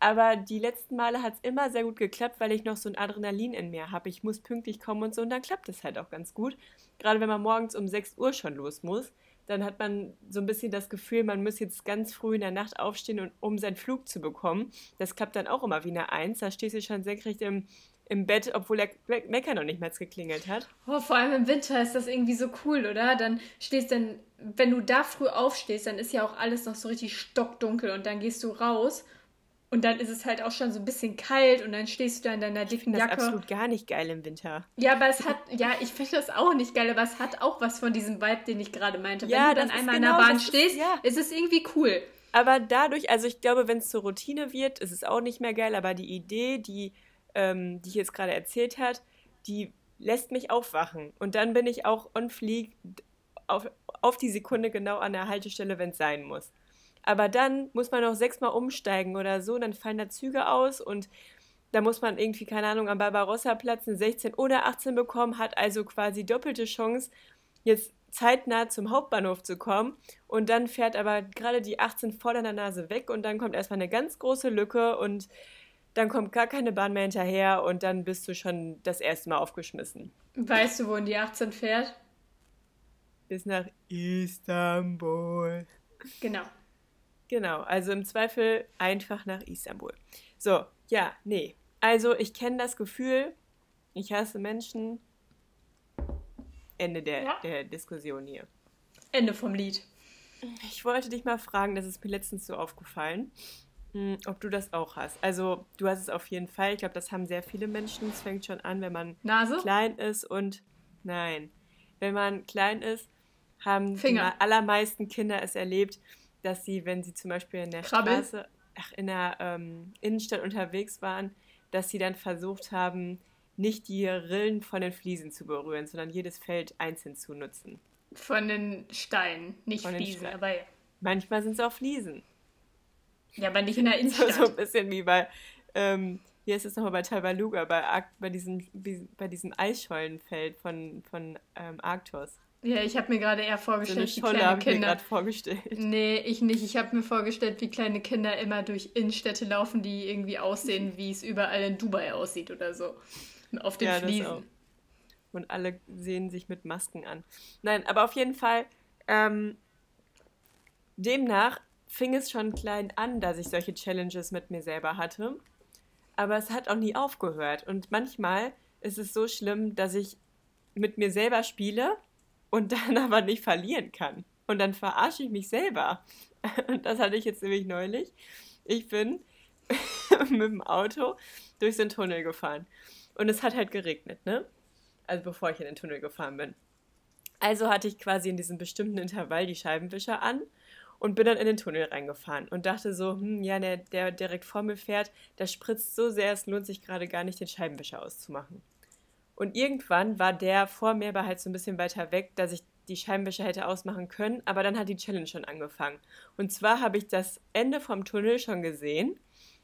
Aber die letzten Male hat es immer sehr gut geklappt, weil ich noch so ein Adrenalin in mir habe. Ich muss pünktlich kommen und so und dann klappt es halt auch ganz gut. Gerade wenn man morgens um 6 Uhr schon los muss, dann hat man so ein bisschen das Gefühl, man muss jetzt ganz früh in der Nacht aufstehen, um seinen Flug zu bekommen. Das klappt dann auch immer wie eine Eins. Da stehst du schon senkrecht im, im Bett, obwohl der Mecker noch nicht mal geklingelt hat. Oh, vor allem im Winter ist das irgendwie so cool, oder? Dann stehst dann, wenn du da früh aufstehst, dann ist ja auch alles noch so richtig stockdunkel und dann gehst du raus und dann ist es halt auch schon so ein bisschen kalt und dann stehst du da in deiner dicken Das ist Jacke. absolut gar nicht geil im Winter. Ja, aber es hat, ja, ich finde das auch nicht geil, aber es hat auch was von diesem Vibe, den ich gerade meinte. Ja, Wenn du dann einmal in genau, der Bahn das ist- stehst, ja. ist es irgendwie cool. Aber dadurch, also ich glaube, wenn es zur Routine wird, ist es auch nicht mehr geil, aber die Idee, die, ähm, die ich jetzt gerade erzählt hat, die lässt mich aufwachen. Und dann bin ich auch on fleek auf, auf die Sekunde genau an der Haltestelle, wenn es sein muss. Aber dann muss man noch sechsmal umsteigen oder so, dann fallen da Züge aus und da muss man irgendwie, keine Ahnung, am Barbarossa-Platz eine 16 oder 18 bekommen, hat also quasi doppelte Chance, jetzt zeitnah zum Hauptbahnhof zu kommen. Und dann fährt aber gerade die 18 vor deiner Nase weg und dann kommt erstmal eine ganz große Lücke und dann kommt gar keine Bahn mehr hinterher und dann bist du schon das erste Mal aufgeschmissen. Weißt du, wohin die 18 fährt? Bis nach Istanbul. Genau. Genau, also im Zweifel einfach nach Istanbul. So, ja, nee. Also ich kenne das Gefühl, ich hasse Menschen. Ende der, Ja. der Diskussion hier. Ende vom Lied. Ich wollte dich mal fragen, das ist mir letztens so aufgefallen, hm, ob du das auch hast. Also du hast es auf jeden Fall. Ich glaube, das haben sehr viele Menschen. Es fängt schon an, wenn man Nase? klein ist und nein, wenn man klein ist, haben Finger. die allermeisten Kinder es erlebt, dass sie, wenn sie zum Beispiel in der Krabbeln? Straße, ach, in der ähm, Innenstadt unterwegs waren, dass sie dann versucht haben, nicht die Rillen von den Fliesen zu berühren, sondern jedes Feld einzeln zu nutzen. Von den Steinen, nicht Von Fliesen, Steinen. aber Manchmal sind es auch Fliesen. ja, aber nicht in der <laughs> So, so Innenstadt. ein bisschen wie bei, ähm, hier ist es nochmal bei Tabaluga, bei, bei, diesem, bei diesem Eisschollenfeld von, von ähm, Arktos. Ja, ich habe mir gerade eher So vorgestellt, wie Scholle kleine habe ich mir Kinder. gerade vorgestellt. Nee, ich nicht. Ich habe mir vorgestellt, wie kleine Kinder immer durch Innenstädte laufen, die irgendwie aussehen, <laughs> wie es überall in Dubai aussieht oder so. Auf den Ja, Fliesen. Und alle sehen sich mit Masken an. Nein, aber auf jeden Fall, ähm, demnach fing es schon klein an, dass ich solche Challenges mit mir selber hatte. Aber es hat auch nie aufgehört. Und manchmal ist es so schlimm, dass ich mit mir selber spiele und dann <laughs> aber nicht verlieren kann. Und dann verarsche ich mich selber. <laughs> Und das hatte ich jetzt nämlich neulich. Ich bin <laughs> mit dem Auto durch einen Tunnel gefahren. Und es hat halt geregnet, ne? Also bevor ich in den Tunnel gefahren bin. Also hatte ich quasi in diesem bestimmten Intervall die Scheibenwischer an und bin dann in den Tunnel reingefahren und dachte so, hm, ja, der, der direkt vor mir fährt, der spritzt so sehr, es lohnt sich gerade gar nicht, den Scheibenwischer auszumachen. Und irgendwann war der vor mir aber halt so ein bisschen weiter weg, dass ich die Scheibenwischer hätte ausmachen können, aber dann hat die Challenge schon angefangen. Und zwar habe ich das Ende vom Tunnel schon gesehen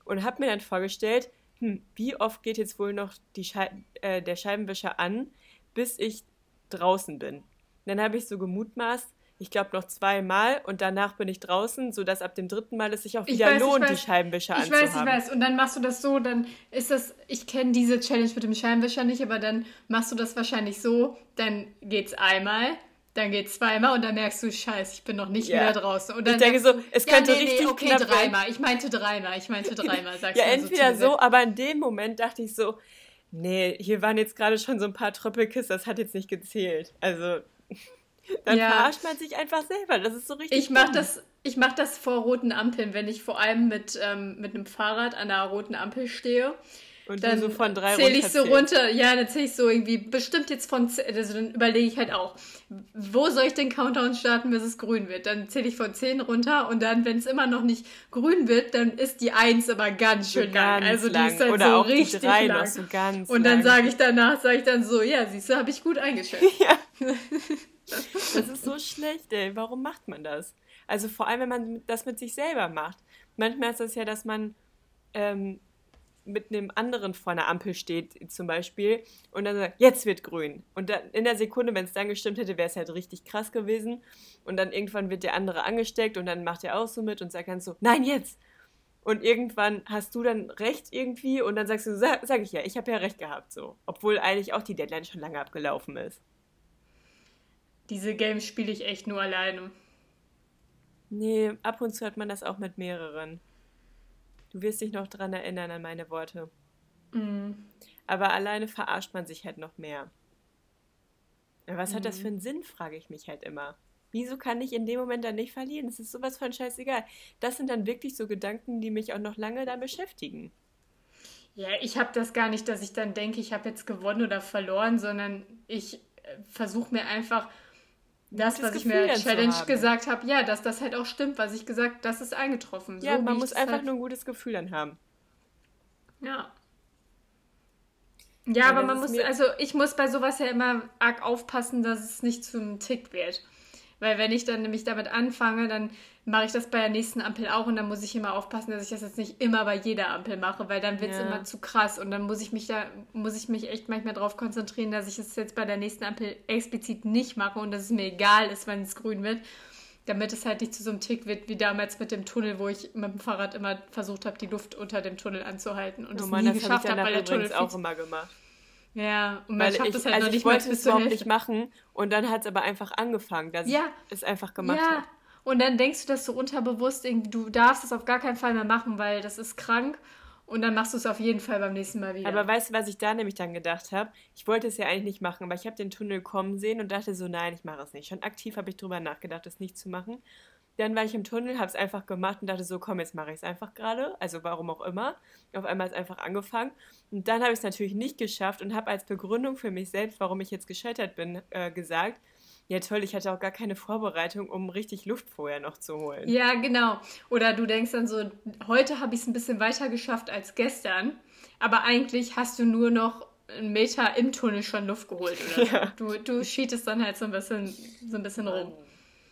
und habe mir dann vorgestellt, hm, wie oft geht jetzt wohl noch Schei äh, der Scheibenwischer an, bis ich draußen bin. Und dann habe ich so gemutmaßt, ich glaube noch zweimal und danach bin ich draußen, sodass ab dem dritten Mal es sich auch wieder weiß, lohnt, die Scheibenwischer ich anzuhaben. Ich weiß, ich weiß. Und dann machst du das so, dann ist das, ich kenne diese Challenge mit dem Scheibenwischer nicht, aber dann machst du das wahrscheinlich so, dann geht's einmal, dann geht's zweimal und dann merkst du, scheiße, ich bin noch nicht yeah. wieder draußen. Und dann ich denke so, es könnte ja, nee, richtig nee, okay, knapp dreimal. Ich meinte dreimal, ich meinte dreimal, sagst <laughs> Ja, entweder so, so, aber in dem Moment dachte ich so, nee, hier waren jetzt gerade schon so ein paar Tröppelkiss, das hat jetzt nicht gezählt. Also, <laughs> dann ja. verarscht man sich einfach selber. Das ist so richtig. Ich mache das, mach das vor roten Ampeln, wenn ich vor allem mit, ähm, mit einem Fahrrad an einer roten Ampel stehe. Und dann so von drei zähle ich so runter, ja, dann zähle ich so irgendwie, bestimmt jetzt von, also dann überlege ich halt auch, wo soll ich den Countdown starten, bis es grün wird? Dann zähle ich von zehn runter und dann, wenn es immer noch nicht grün wird, dann ist die eins aber ganz schön so lang. Also die ist dann Oder so auch richtig die drei lang. So ganz und dann sage ich danach, sage ich dann so, ja, siehst du, habe ich gut eingeschätzt. <laughs> Ja. <laughs> das ist so schlecht, ey. Warum macht man das? Also vor allem, wenn man das mit sich selber macht. Manchmal ist das ja, dass man ähm, mit einem anderen vor einer Ampel steht, zum Beispiel, und dann sagt, jetzt wird grün. Und dann in der Sekunde, wenn es dann gestimmt hätte, wäre es halt richtig krass gewesen. Und dann irgendwann wird der andere angesteckt und dann macht er auch so mit und sagt dann so, nein, jetzt! Und irgendwann hast du dann recht irgendwie und dann sagst du, sag, sag ich ja, ich habe ja recht gehabt, so. Obwohl eigentlich auch die Deadline schon lange abgelaufen ist. Diese Games spiele ich echt nur alleine. Nee, ab und zu hat man das auch mit mehreren. Du wirst dich noch dran erinnern an meine Worte. Mhm. Aber alleine verarscht man sich halt noch mehr. Was mhm. hat das für einen Sinn, frage ich mich halt immer. Wieso kann ich in dem Moment dann nicht verlieren? Das ist sowas von scheißegal. Das sind dann wirklich so Gedanken, die mich auch noch lange da beschäftigen. Ja, ich habe das gar nicht, dass ich dann denke, ich habe jetzt gewonnen oder verloren, sondern ich äh, versuche mir einfach das, was Gefühl ich mir als Challenge gesagt habe, ja, dass das halt auch stimmt, was ich gesagt das ist eingetroffen. Ja, so, man muss einfach halt... nur ein gutes Gefühl dann haben. Ja. Ja, ja aber man muss, also ich muss bei sowas ja immer arg aufpassen, dass es nicht zum Tick wird. Weil wenn ich dann nämlich damit anfange, dann mache ich das bei der nächsten Ampel auch und dann muss ich immer aufpassen, dass ich das jetzt nicht immer bei jeder Ampel mache, weil dann wird es ja. immer zu krass und dann muss ich mich da, muss ich mich echt manchmal darauf konzentrieren, dass ich es jetzt bei der nächsten Ampel explizit nicht mache und dass es mir egal ist, wenn es grün wird, damit es halt nicht zu so einem Tick wird wie damals mit dem Tunnel, wo ich mit dem Fahrrad immer versucht habe, die Luft unter dem Tunnel anzuhalten und oh, es nie geschafft habe, weil der Tunnel auch immer gemacht. Ja, und Weil ich, das halt also noch nicht ich wollte es überhaupt nicht machen und dann hat es aber einfach angefangen, dass ja. ich es einfach gemacht ja. habe. Und dann denkst du das so unterbewusst, du darfst es auf gar keinen Fall mehr machen, weil das ist krank. Und dann machst du es auf jeden Fall beim nächsten Mal wieder. Aber weißt du, was ich da nämlich dann gedacht habe? Ich wollte es ja eigentlich nicht machen, aber ich habe den Tunnel kommen sehen und dachte so, nein, ich mache es nicht. Schon aktiv habe ich drüber nachgedacht, es nicht zu machen. Dann war ich im Tunnel, habe es einfach gemacht und dachte so, komm, jetzt mache ich es einfach gerade. Also warum auch immer. Auf einmal ist es einfach angefangen. Und dann habe ich es natürlich nicht geschafft und habe als Begründung für mich selbst, warum ich jetzt gescheitert bin, äh, gesagt, ja toll, ich hatte auch gar keine Vorbereitung, um richtig Luft vorher noch zu holen. Ja, genau. Oder du denkst dann so, heute habe ich es ein bisschen weiter geschafft als gestern. Aber eigentlich hast du nur noch einen Meter im Tunnel schon Luft geholt. Oder <laughs> ja. Du, du cheatest dann halt so ein bisschen, so ein bisschen rum.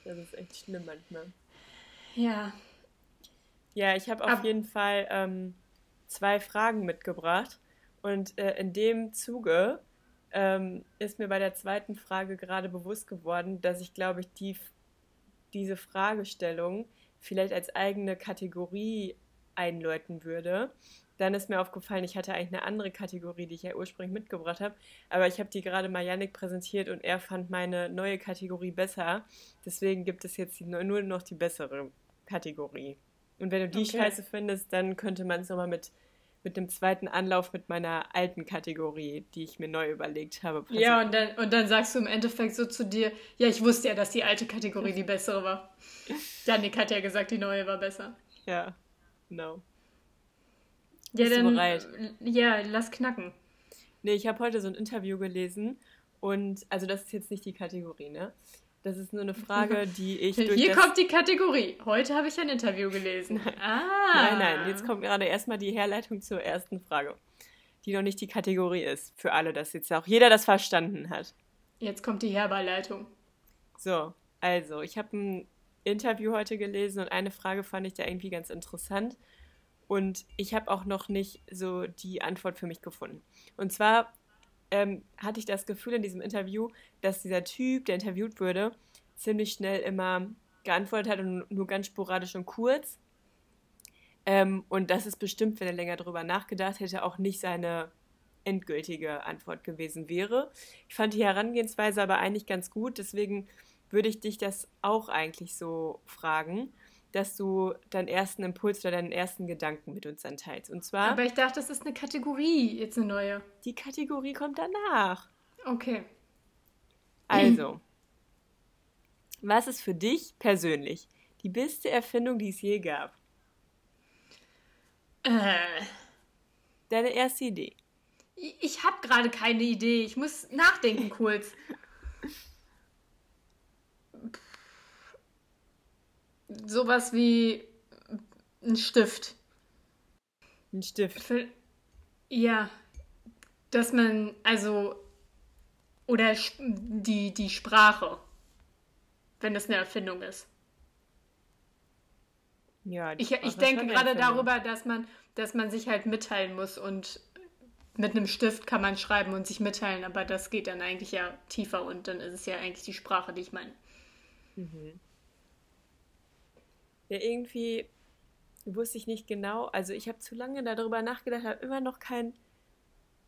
Das ist echt schlimm manchmal. Ja. Ja, ich habe auf Ab jeden Fall ähm, zwei Fragen mitgebracht. Und äh, in dem Zuge ähm, ist mir bei der zweiten Frage gerade bewusst geworden, dass ich, glaube ich, die, diese Fragestellung vielleicht als eigene Kategorie einläuten würde. Dann ist mir aufgefallen, ich hatte eigentlich eine andere Kategorie, die ich ja ursprünglich mitgebracht habe, aber ich habe die gerade mal Yannick präsentiert und er fand meine neue Kategorie besser. Deswegen gibt es jetzt die, nur noch die bessere Kategorie. Und wenn du die okay. scheiße findest, dann könnte man es nochmal mit mit dem zweiten Anlauf mit meiner alten Kategorie, die ich mir neu überlegt habe. Ja, und dann, und dann sagst du im Endeffekt so zu dir, ja, ich wusste ja, dass die alte Kategorie die bessere war. <laughs> Janik hat ja gesagt, die neue war besser. Ja, genau. Ja, Bist du dann, bereit? ja, lass knacken. Nee, ich habe heute so ein Interview gelesen und, also das ist jetzt nicht die Kategorie, ne? Das ist nur eine Frage, <laughs> die ich durch Hier kommt die Kategorie. Heute habe ich ein Interview gelesen. <laughs> Ah. Nein, nein, jetzt kommt gerade erstmal die Herleitung zur ersten Frage, die noch nicht die Kategorie ist, für alle, dass jetzt auch jeder das verstanden hat. Jetzt kommt die Herbeleitung. So, also, ich habe ein Interview heute gelesen und eine Frage fand ich da irgendwie ganz interessant. Und ich habe auch noch nicht so die Antwort für mich gefunden. Und zwar ähm, hatte ich das Gefühl in diesem Interview, dass dieser Typ, der interviewt wurde, ziemlich schnell immer geantwortet hat und nur ganz sporadisch und kurz. Ähm, und das ist bestimmt, wenn er länger drüber nachgedacht hätte, auch nicht seine endgültige Antwort gewesen wäre. Ich fand die Herangehensweise aber eigentlich ganz gut, deswegen würde ich dich das auch eigentlich so fragen, dass du deinen ersten Impuls oder deinen ersten Gedanken mit uns dann teilst. Und zwar, Aber ich dachte, das ist eine Kategorie, jetzt eine neue. die Kategorie kommt danach. Okay. Also, <clears throat> was ist für dich persönlich die beste Erfindung, die es je gab? Äh, Deine erste Idee. ich ich habe gerade keine Idee. Ich muss nachdenken kurz. Sowas wie ein Stift. Ein Stift. Für, ja, dass man, also, oder die, die Sprache, wenn das eine Erfindung ist. Ja, die Ich, ich denke gerade darüber, dass man, dass man sich halt mitteilen muss und mit einem Stift kann man schreiben und sich mitteilen, aber das geht dann eigentlich ja tiefer und dann ist es ja eigentlich die Sprache, die ich meine. Ja, irgendwie wusste ich nicht genau. Also ich habe zu lange darüber nachgedacht, habe immer noch kein,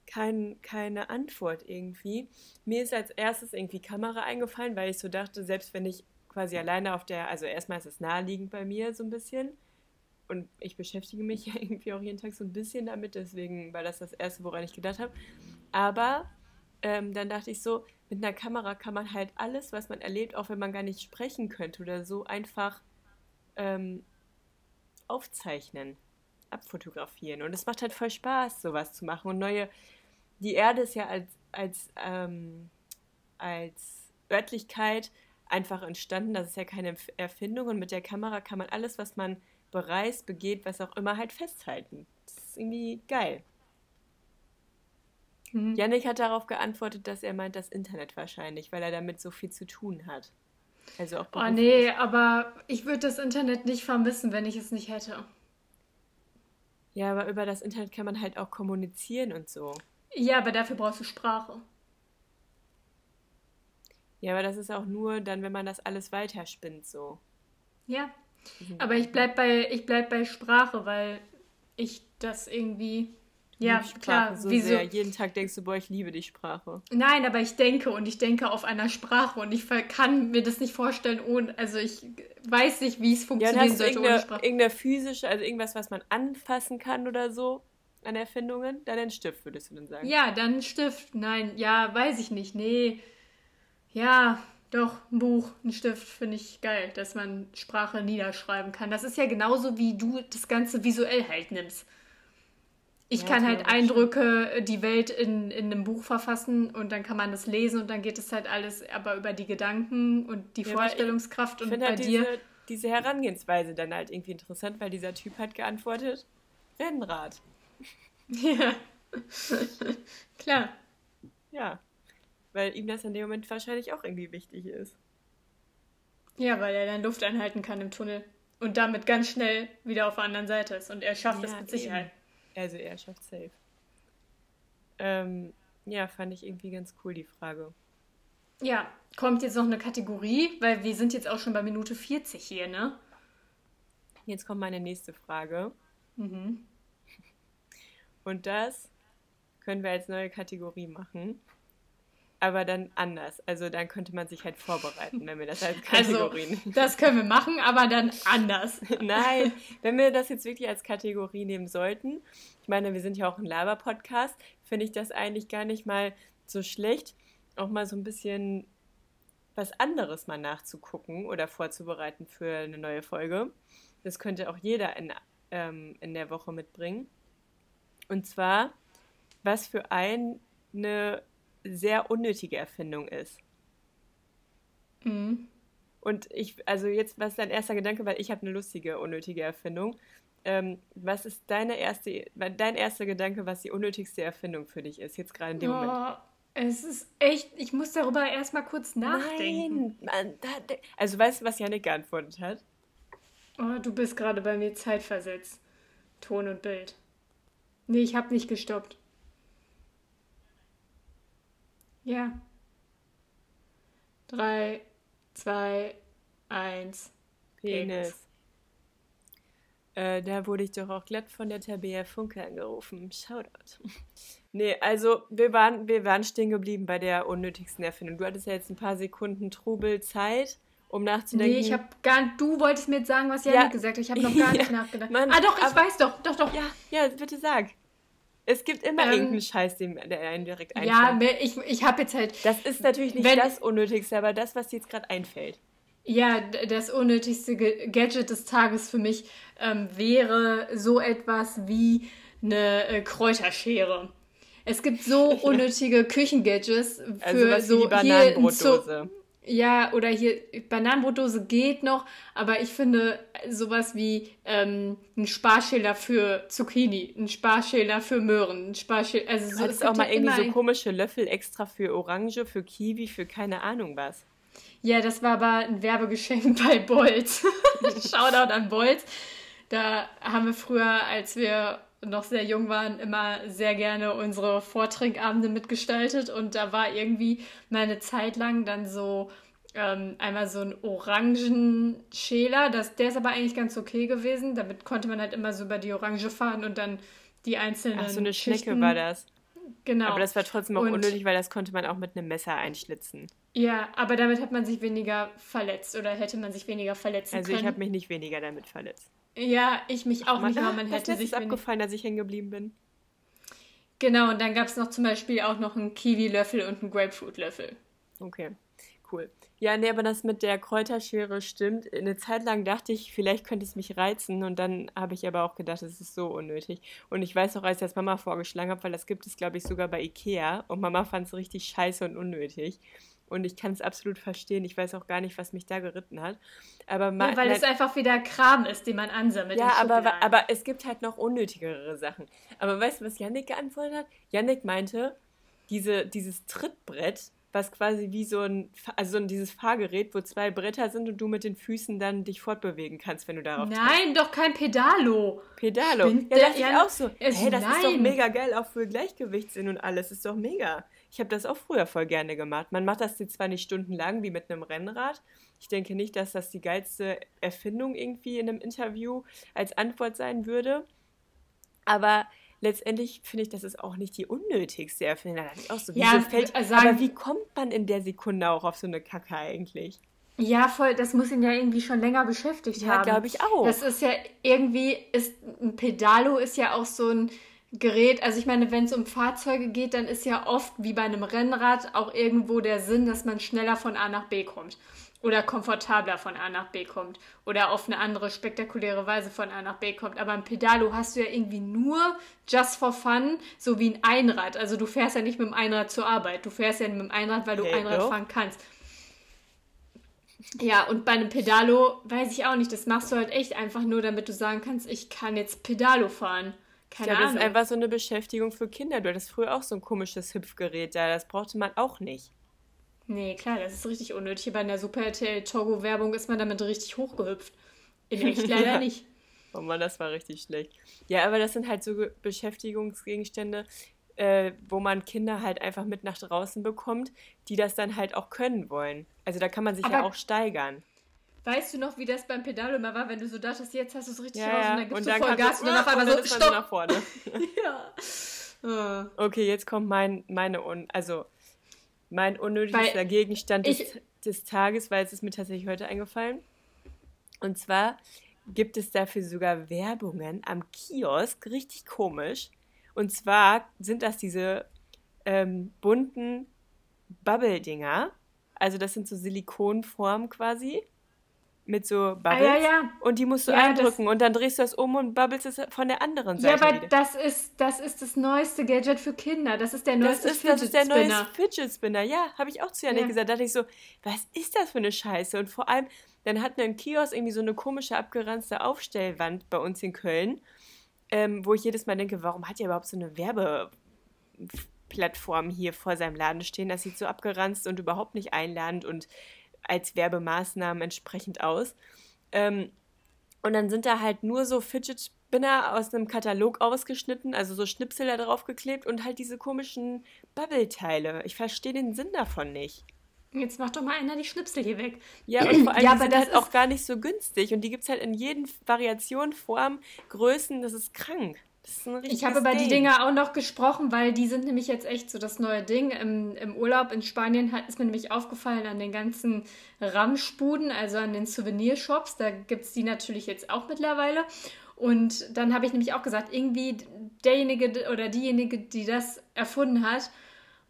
kein, keine Antwort irgendwie. Mir ist als erstes irgendwie Kamera eingefallen, weil ich so dachte, selbst wenn ich quasi alleine auf der, also erstmal ist es naheliegend bei mir so ein bisschen. Und ich beschäftige mich <laughs> ja irgendwie auch jeden Tag so ein bisschen damit, deswegen war das das Erste, woran ich gedacht habe. Aber ähm, dann dachte ich so, mit einer Kamera kann man halt alles, was man erlebt, auch wenn man gar nicht sprechen könnte oder so, einfach ähm, aufzeichnen, abfotografieren. Und es macht halt voll Spaß, sowas zu machen. Und neue, die Erde ist ja als, als, ähm, als Örtlichkeit einfach entstanden. Das ist ja keine Erf- Erfindung. Und mit der Kamera kann man alles, was man bereist, begeht, was auch immer, halt festhalten. Das ist irgendwie geil. Mhm. Yannick hat darauf geantwortet, dass er meint, das Internet wahrscheinlich, weil er damit so viel zu tun hat. Also auch Oh beruflich. nee, aber ich würde das Internet nicht vermissen, wenn ich es nicht hätte. Ja, aber über das Internet kann man halt auch kommunizieren und so. Ja, aber dafür brauchst du Sprache. Ja, aber das ist auch nur dann, wenn man das alles weiterspinnt so. Ja. Aber ich bleib bei, ich bleib bei Sprache, weil ich das irgendwie. Ja, Sprache klar. So wieso? sehr. Jeden Tag denkst du, boah, ich liebe die Sprache. Nein, aber ich denke und ich denke auf einer Sprache und ich kann mir das nicht vorstellen ohne. Also ich weiß nicht, wie es Ja, funktionieren du sollte ohne Sprache. irgendeine physische, also irgendwas, was man anfassen kann oder so an Erfindungen, dann ein Stift, würdest du dann sagen. Ja, dann ein Stift. Nein, ja, weiß ich nicht. Nee. Ja, doch, ein Buch, ein Stift finde ich geil, dass man Sprache niederschreiben kann. Das ist ja genauso, wie du das Ganze visuell halt nimmst. Ich Ja, kann halt Eindrücke, die Welt in, in einem Buch verfassen und dann kann man das lesen und dann geht es halt alles aber über die Gedanken und die Ja, aber ich- Vorstellungskraft Ich und finde bei halt dir. diese, diese Herangehensweise dann halt irgendwie interessant, weil dieser Typ hat geantwortet, Rennrad. Ja. <laughs> Klar. Ja. Weil ihm das in dem Moment wahrscheinlich auch irgendwie wichtig ist. Ja, weil er dann Luft einhalten kann im Tunnel und damit ganz schnell wieder auf der anderen Seite ist. Und er schafft es Ja, mit Sicherheit. Also er schafft safe. Ähm, ja, fand ich irgendwie ganz cool, die Frage. Ja, kommt jetzt noch eine Kategorie, weil wir sind jetzt auch schon bei Minute 40 hier, ne? Jetzt kommt meine nächste Frage. Mhm. Und das können wir als neue Kategorie machen. Aber dann anders. Also dann könnte man sich halt vorbereiten, wenn wir das als Also, Kategorie nehmen. das können wir machen, aber dann anders. <laughs> Nein, wenn wir das jetzt wirklich als Kategorie nehmen sollten, ich meine, wir sind ja auch ein Laber-Podcast, finde ich das eigentlich gar nicht mal so schlecht, auch mal so ein bisschen was anderes mal nachzugucken oder vorzubereiten für eine neue Folge. Das könnte auch jeder in, ähm, in der Woche mitbringen. Und zwar, was für eine sehr unnötige Erfindung ist. Mhm. Und ich, also jetzt, was ist dein erster Gedanke, weil ich habe eine lustige, unnötige Erfindung. Ähm, was ist deine erste, dein erster Gedanke, was die unnötigste Erfindung für dich ist, jetzt gerade in dem Moment? Oh, es ist echt, ich muss darüber erstmal kurz nachdenken. Nein, also weißt du, was Janik geantwortet hat? Oh, du bist gerade bei mir zeitversetzt. Ton und Bild. Nee, ich habe nicht gestoppt. Ja. Drei, zwei, eins. Penis. Äh, da wurde ich doch auch glatt von der Tabea Funke angerufen. Shoutout. <laughs> nee, also wir waren, wir waren stehen geblieben bei der unnötigsten Erfindung. Du hattest ja jetzt ein paar Sekunden Trubel Zeit, um nachzudenken. Nee, ich habe gar Du wolltest mir jetzt sagen, was Janik Ja. gesagt hat. Ich habe noch gar <laughs> nicht Ja, nachgedacht. Mann, ah, doch, ich aber- weiß doch. Doch, doch. ja, ja, bitte sag. Es gibt immer Ähm, irgendeinen Scheiß, den, der einen direkt einfällt. Ja, ich, ich habe jetzt halt. das ist natürlich nicht Wenn- das Unnötigste, aber das, was dir jetzt gerade einfällt. Ja, das unnötigste Ge- Gadget des Tages für mich ähm, wäre so etwas wie eine äh, Kräuterschere. Es gibt so <laughs> unnötige Küchengadgets für Also so wie die hier ein Zo-. Ja, oder hier Bananenbrotdose geht noch, aber ich finde sowas wie ähm, ein Sparschäler für Zucchini, ein Sparschäler für Möhren, ein Sparschäler, also so, es auch mal irgendwie so komische Löffel extra für Orange, für Kiwi, für keine Ahnung was. Ja, das war aber ein Werbegeschenk <laughs> bei Bolz. <laughs> Shoutout an Bolz. Da haben wir früher, als wir noch sehr jung waren, immer sehr gerne unsere Vortrinkabende mitgestaltet. Und da war irgendwie mal eine Zeit lang dann so ähm, einmal so ein Orangenschäler. Das, der ist aber eigentlich ganz okay gewesen. Damit konnte man halt immer so über die Orange fahren und dann die einzelnen. Ach, so eine Schnecke Schichten- war das. Genau. Aber das war trotzdem auch Und- unnötig, weil das konnte man auch mit einem Messer einschlitzen. Ja, aber damit hat man sich weniger verletzt oder hätte man sich weniger verletzen Also können. ich habe mich nicht weniger damit verletzt. Ja, ich mich auch nicht, aber man das hätte sich ist abgefallen, als ich hängen geblieben bin. Genau, und dann gab es noch zum Beispiel auch noch einen Kiwi-Löffel und einen Grapefruit-Löffel. Okay, cool. Ja, nee, aber das mit der Kräuterschere stimmt. Eine Zeit lang dachte ich, vielleicht könnte es mich reizen und dann habe ich aber auch gedacht, es ist so unnötig. Und ich weiß noch, als ich das Mama vorgeschlagen habe, weil das gibt es, glaube ich, sogar bei Ikea und Mama fand es richtig scheiße und unnötig. Und ich kann es absolut verstehen. Ich weiß auch gar nicht, was mich da geritten hat. Aber ma- Ja, weil nein- es einfach wieder Kram ist, den man ansammelt. Ja, aber, aber es gibt halt noch unnötigere Sachen. Aber weißt du, was Yannick geantwortet hat? Yannick meinte, diese, dieses Trittbrett, was quasi wie so ein, also dieses Fahrgerät, wo zwei Bretter sind und du mit den Füßen dann dich fortbewegen kannst, wenn du darauf. Nein, doch kein Pedalo. Pedalo. Spinnt Ja, ich Jan- auch so. Hey, das ist doch nein. mega geil, auch für Gleichgewichtssinn und alles. Ist doch mega. Ich habe das auch früher voll gerne gemacht. Man macht das jetzt zwar nicht stundenlang wie mit einem Rennrad. Ich denke nicht, dass das die geilste Erfindung irgendwie in einem Interview als Antwort sein würde. Aber letztendlich finde ich, das ist auch nicht die unnötigste Erfindung. Auch so, Ja, fällt, äh, sagen- aber wie kommt man in der Sekunde auch auf so eine Kacke eigentlich? Ja, voll, das muss ihn ja irgendwie schon länger beschäftigt Ja, haben. glaube ich auch. Das ist ja irgendwie, ist ein Pedalo ist ja auch so ein Gerät, also ich meine, wenn es um Fahrzeuge geht, dann ist ja oft wie bei einem Rennrad auch irgendwo der Sinn, dass man schneller von A nach B kommt. Oder komfortabler von A nach B kommt. Oder auf eine andere spektakuläre Weise von A nach B kommt. Aber ein Pedalo hast du ja irgendwie nur just for fun, so wie ein Einrad. Also du fährst ja nicht mit dem Einrad zur Arbeit. Du fährst ja mit dem Einrad, weil du Hey, Einrad doch. fahren kannst. Ja, und bei einem Pedalo weiß ich auch nicht. Das machst du halt echt einfach nur, damit du sagen kannst, ich kann jetzt Pedalo fahren. Keine das Ahnung. ist einfach so eine Beschäftigung für Kinder. Du hattest früher auch so ein komisches Hüpfgerät da. Das brauchte man auch nicht. nee, klar, das ist richtig unnötig. Aber in der Super RTL Togo Werbung ist man damit richtig hochgehüpft. In echt <laughs> leider Ja. nicht. Oh Mann, das war richtig schlecht. Ja, aber das sind halt so Ge- Beschäftigungsgegenstände, äh, wo man Kinder halt einfach mit nach draußen bekommt, die das dann halt auch können wollen. Also da kann man sich ja Aber- auch steigern. Weißt du noch, wie das beim Pedalo immer war, wenn du so dachtest, jetzt hast du es richtig Ja, raus und dann gibst Und du dann voll kannst Gas du- und dann auf einmal dann so, ist so stopp. nach vorne. <laughs> Ja. Ah. Okay, jetzt kommt mein, meine Un also Mein unnötigster Weil Gegenstand des, ich- des Tages, weil es ist mir tatsächlich heute eingefallen. Und zwar gibt es dafür sogar Werbungen am Kiosk, richtig komisch. Und zwar sind das diese ähm, bunten Bubble-Dinger. Also das sind so Silikonformen quasi. Mit so Bubbles. Ah, ja, ja. Und die musst du Ja, eindrücken und dann drehst du das um und bubbles es von der anderen Ja, Seite aber wieder. das ist, das ist das neueste Gadget für Kinder. Das ist der Das neueste ist, das ist der neue Spinner. Fidget Spinner. Ja, habe ich auch zu Janik Ja. gesagt. Da dachte ich so, was ist das für eine Scheiße? Und vor allem, dann hatten wir im Kiosk irgendwie so eine komische, abgeranzte Aufstellwand bei uns in Köln, ähm, wo ich jedes Mal denke, warum hat er überhaupt so eine Werbeplattform hier vor seinem Laden stehen? Das sieht so abgeranzt und überhaupt nicht einladend und als Werbemaßnahmen entsprechend aus. Ähm, und dann sind da halt nur so Fidget Spinner aus einem Katalog ausgeschnitten, also so Schnipsel da drauf geklebt und halt diese komischen Bubble-Teile. Ich verstehe den Sinn davon nicht. Jetzt macht doch mal einer die Schnipsel hier weg. Ja, und vor <clears throat> allem Ja, aber sind das halt auch gar nicht so günstig. Und die gibt es halt in jeden Variation, Form, Größen. Das ist krank. Ich habe über die Ding. Dinger auch noch gesprochen, weil die sind nämlich jetzt echt so das neue Ding. Im, im Urlaub in Spanien hat, ist mir nämlich aufgefallen an den ganzen Ramschbuden, also an den Souvenirshops. Da gibt es die natürlich jetzt auch mittlerweile. Und dann habe ich nämlich auch gesagt, irgendwie derjenige oder diejenige, die das erfunden hat,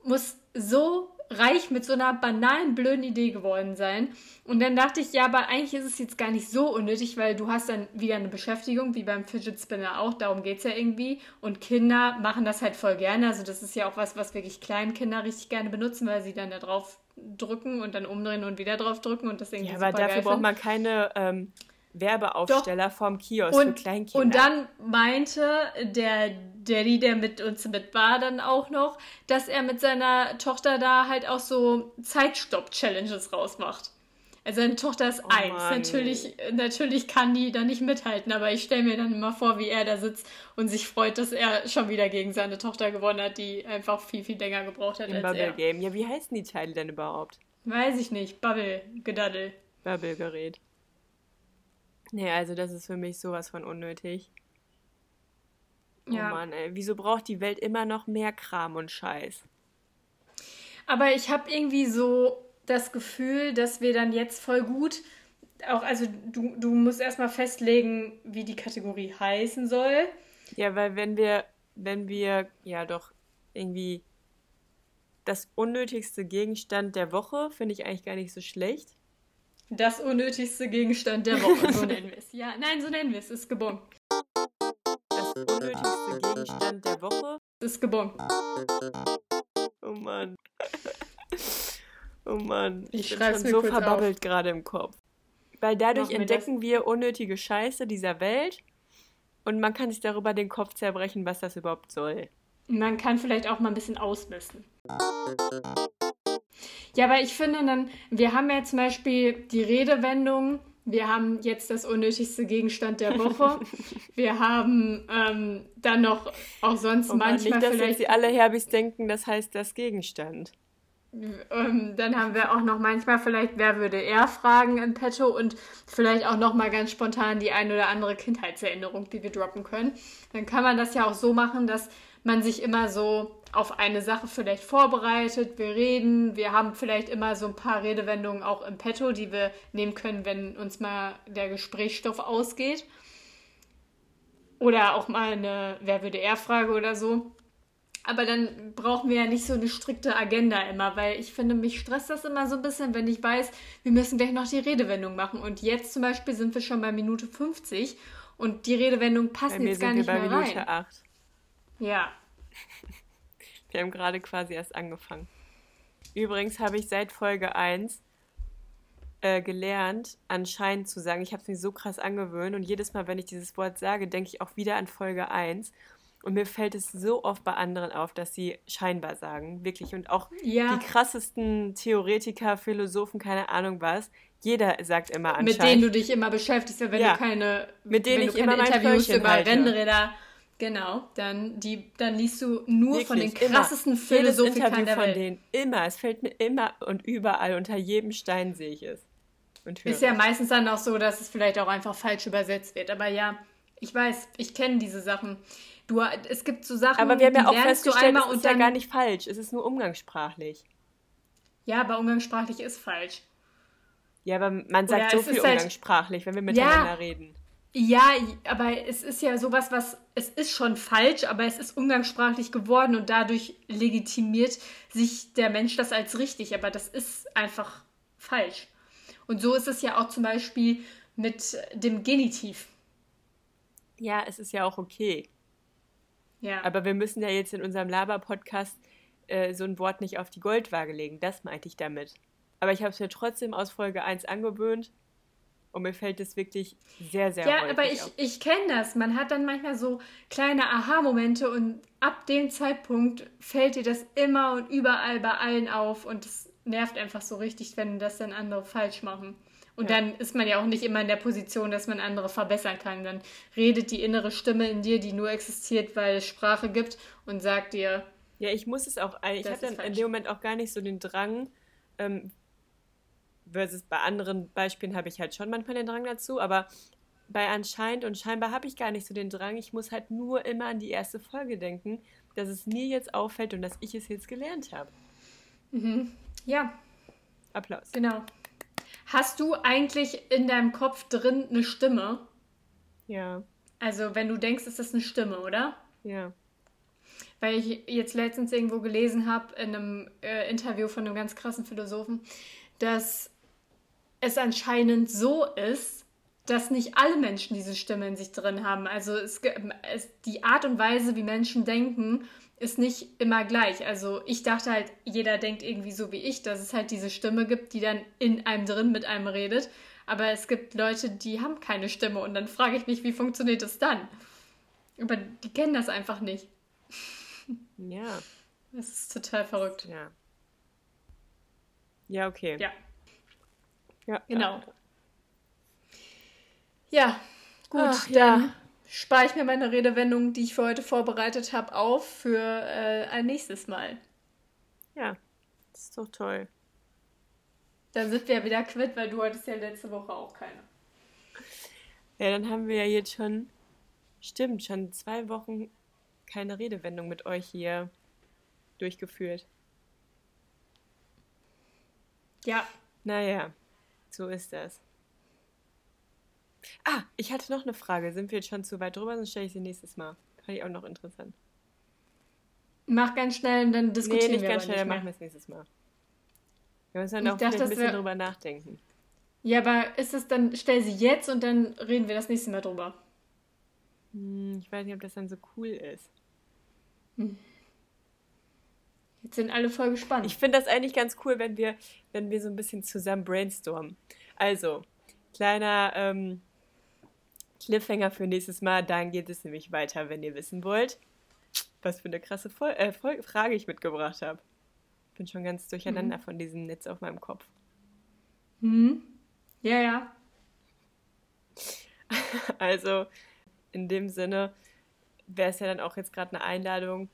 muss so reich mit so einer banalen, blöden Idee geworden sein. Und dann dachte ich, ja, aber eigentlich ist es jetzt gar nicht so unnötig, weil du hast dann wieder eine Beschäftigung, wie beim Fidget Spinner auch, darum geht es ja irgendwie. Und Kinder machen das halt voll gerne. Also das ist ja auch was, was wirklich Kleinkinder richtig gerne benutzen, weil sie dann da drauf drücken und dann umdrehen und wieder drauf drücken und das irgendwie Ja, aber dafür braucht man keine ähm, Werbeaufsteller vorm Kiosk für Und, Kleinkinder. und dann meinte der Daddy, der mit uns mit war, dann auch noch, dass er mit seiner Tochter da halt auch so Zeitstopp-Challenges rausmacht. Also seine Tochter ist Oh eins. Mann. Natürlich, natürlich kann die da nicht mithalten, aber ich stelle mir dann immer vor, wie er da sitzt und sich freut, dass er schon wieder gegen seine Tochter gewonnen hat, die einfach viel, viel länger gebraucht hat Im als Bubble er. Game. Ja, wie heißen die Teile denn überhaupt? Weiß ich nicht. Bubble, Gedaddel. Bubble-Gerät. Nee, also das ist für mich sowas von unnötig. Oh Ja. Mann, ey. Wieso braucht die Welt immer noch mehr Kram und Scheiß? Aber ich habe irgendwie so das Gefühl, dass wir dann jetzt voll gut, auch, also du, du musst erstmal festlegen, wie die Kategorie heißen soll. Ja, weil wenn wir, wenn wir, ja doch, irgendwie das unnötigste Gegenstand der Woche finde ich eigentlich gar nicht so schlecht. Das unnötigste Gegenstand der Woche, <laughs> so nennen wir es. Ja, nein, so nennen wir es. Ist gebongt. Das unnötigste Gegenstand der Woche. Ist gebongt. Oh Mann. Oh Mann. Ich bin schon mir so verbabbelt gerade im Kopf. Weil dadurch entdecken wir unnötige Scheiße dieser Welt und man kann sich darüber den Kopf zerbrechen, was das überhaupt soll. Man kann vielleicht auch mal ein bisschen ausmisten. Ja, aber ich finde dann, wir haben ja zum Beispiel die Redewendung, wir haben jetzt das unnötigste Gegenstand der Woche. <laughs> wir haben ähm, dann noch auch sonst Oh Mann, manchmal nicht, dass vielleicht die alle Herbis denken, das heißt das Gegenstand. Ähm, dann haben wir auch noch manchmal vielleicht, wer würde er fragen in petto und vielleicht auch noch mal ganz spontan die ein oder andere Kindheitserinnerung, die wir droppen können. Dann kann man das ja auch so machen, dass man sich immer so auf eine Sache vielleicht vorbereitet. Wir reden, wir haben vielleicht immer so ein paar Redewendungen auch im petto, die wir nehmen können, wenn uns mal der Gesprächsstoff ausgeht. Oder auch mal eine Wer würde er Frage oder so. Aber dann brauchen wir ja nicht so eine strikte Agenda immer, weil ich finde, mich stresst das immer so ein bisschen, wenn ich weiß, wir müssen gleich noch die Redewendung machen. Und jetzt zum Beispiel sind wir schon bei Minute 50 und die Redewendung passen jetzt gar nicht bei mehr Minute rein. 8. Ja. <laughs> Wir haben gerade quasi erst angefangen. Übrigens habe ich seit Folge 1 äh, gelernt, anscheinend zu sagen. Ich habe es mir so krass angewöhnt und jedes Mal, wenn ich dieses Wort sage, denke ich auch wieder an Folge 1. Und mir fällt es so oft bei anderen auf, dass sie scheinbar sagen. Wirklich. Und auch Ja. die krassesten Theoretiker, Philosophen, keine Ahnung was. Jeder sagt immer Mit anscheinend. denen du dich immer beschäftigst, wenn Ja. du keine, Mit denen ich keine immer Interviews über halte. Rennräder, genau, dann, die, dann liest du nur von den Wirklich, immer. krassesten Jedes Philosophikern der von Welt. denen. Immer. Es fällt mir immer und überall. Unter jedem Stein sehe ich es. Ist ja meistens dann auch so, dass es vielleicht auch einfach falsch übersetzt wird. Aber ja, ich weiß, ich kenne diese Sachen. Du, es gibt so Sachen, Aber wir haben ja auch festgestellt, einmal es ist ja gar nicht falsch. Es ist nur umgangssprachlich. Ja, aber umgangssprachlich ist falsch. Ja, aber man sagt Oder so viel halt- umgangssprachlich, wenn wir miteinander reden. Ja, aber es ist ja sowas, was es ist schon falsch, aber es ist umgangssprachlich geworden und dadurch legitimiert sich der Mensch das als richtig, aber das ist einfach falsch. Und so ist es ja auch zum Beispiel mit dem Genitiv. Ja, es ist ja auch okay. Ja. Aber wir müssen ja jetzt in unserem Laber-Podcast äh, so ein Wort nicht auf die Goldwaage legen. Das meinte ich damit. Aber ich habe es mir trotzdem aus Folge 1 angewöhnt und mir fällt es wirklich sehr, sehr Ja, aber ich, auf. ich kenne das. Man hat dann manchmal so kleine Aha-Momente und ab dem Zeitpunkt fällt dir das immer und überall bei allen auf und es nervt einfach so richtig, wenn das dann andere falsch machen. Und Ja. dann ist man ja auch nicht immer in der Position, dass man andere verbessern kann. Dann redet die innere Stimme in dir, die nur existiert, weil es Sprache gibt und sagt dir, Ja, ich muss es auch, ich Das habe dann ist in dem Moment auch gar nicht so den Drang, ähm, versus bei anderen Beispielen habe ich halt schon manchmal den Drang dazu, aber bei anscheinend und scheinbar habe ich gar nicht so den Drang. Ich muss halt nur immer an die erste Folge denken, dass es mir jetzt auffällt und dass ich es jetzt gelernt habe. ja, Applaus. genau. Hast du eigentlich in deinem Kopf drin eine Stimme? Ja, Also wenn du denkst, ist das eine Stimme, oder? ja. Weil ich jetzt letztens irgendwo gelesen habe in einem äh, Interview von einem ganz krassen Philosophen, dass es anscheinend so ist, dass nicht alle Menschen diese Stimme in sich drin haben. Also es, es, die Art und Weise, wie Menschen denken, ist nicht immer gleich. Also ich dachte halt, jeder denkt irgendwie so wie ich, dass es halt diese Stimme gibt, die dann in einem drin mit einem redet. Aber es gibt Leute, die haben keine Stimme und dann frage ich mich, wie funktioniert das dann? Aber die kennen das einfach nicht. Ja, Das ist total verrückt. ja. Ja, okay. Ja, Ja, genau. Ja, gut, Ach, dann ja. spare ich mir meine Redewendung, die ich für heute vorbereitet habe, auf für äh, ein nächstes Mal. Ja, das ist doch toll. Dann sind wir ja wieder quitt, weil du hattest ja letzte Woche auch keine. Ja, dann haben wir ja jetzt schon, stimmt, schon zwei Wochen keine Redewendung mit euch hier durchgeführt. Ja, Naja, so ist das. Ah, ich hatte noch eine Frage. Sind wir jetzt schon zu weit drüber, sonst stelle ich sie nächstes Mal. Fand ich auch noch interessant. mach ganz schnell und dann diskutieren nee, nicht wir ganz schnell, dann nicht machen mehr. wir es nächstes Mal. Wir müssen dann Ich auch dachte, ein bisschen wär- drüber nachdenken. Ja, aber ist es dann, stell sie jetzt und dann reden wir das nächste Mal drüber. Hm, ich weiß nicht, ob das dann so cool ist. Jetzt sind alle voll gespannt. Ich finde das eigentlich ganz cool, wenn wir, wenn wir so ein bisschen zusammen brainstormen. Also, kleiner ähm, Cliffhanger für nächstes Mal. Dann geht es nämlich weiter, wenn ihr wissen wollt, was für eine krasse Vol äh, Frage ich mitgebracht habe. Ich bin schon ganz durcheinander von diesem Netz auf meinem Kopf. hm? Ja, ja. <laughs> Also, in dem Sinne wäre es ja dann auch jetzt gerade eine Einladung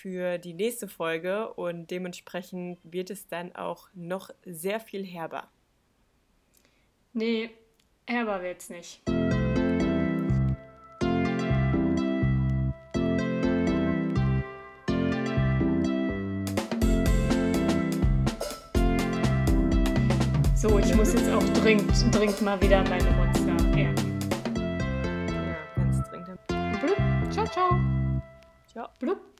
für die nächste Folge und dementsprechend wird es dann auch noch sehr viel herber. Nee, herber wird's nicht. So, ich muss jetzt auch dringend, dringend mal wieder meine Monster ernten. Ja, ganz dringend. Blub. Ciao, ciao. Ciao. Blub.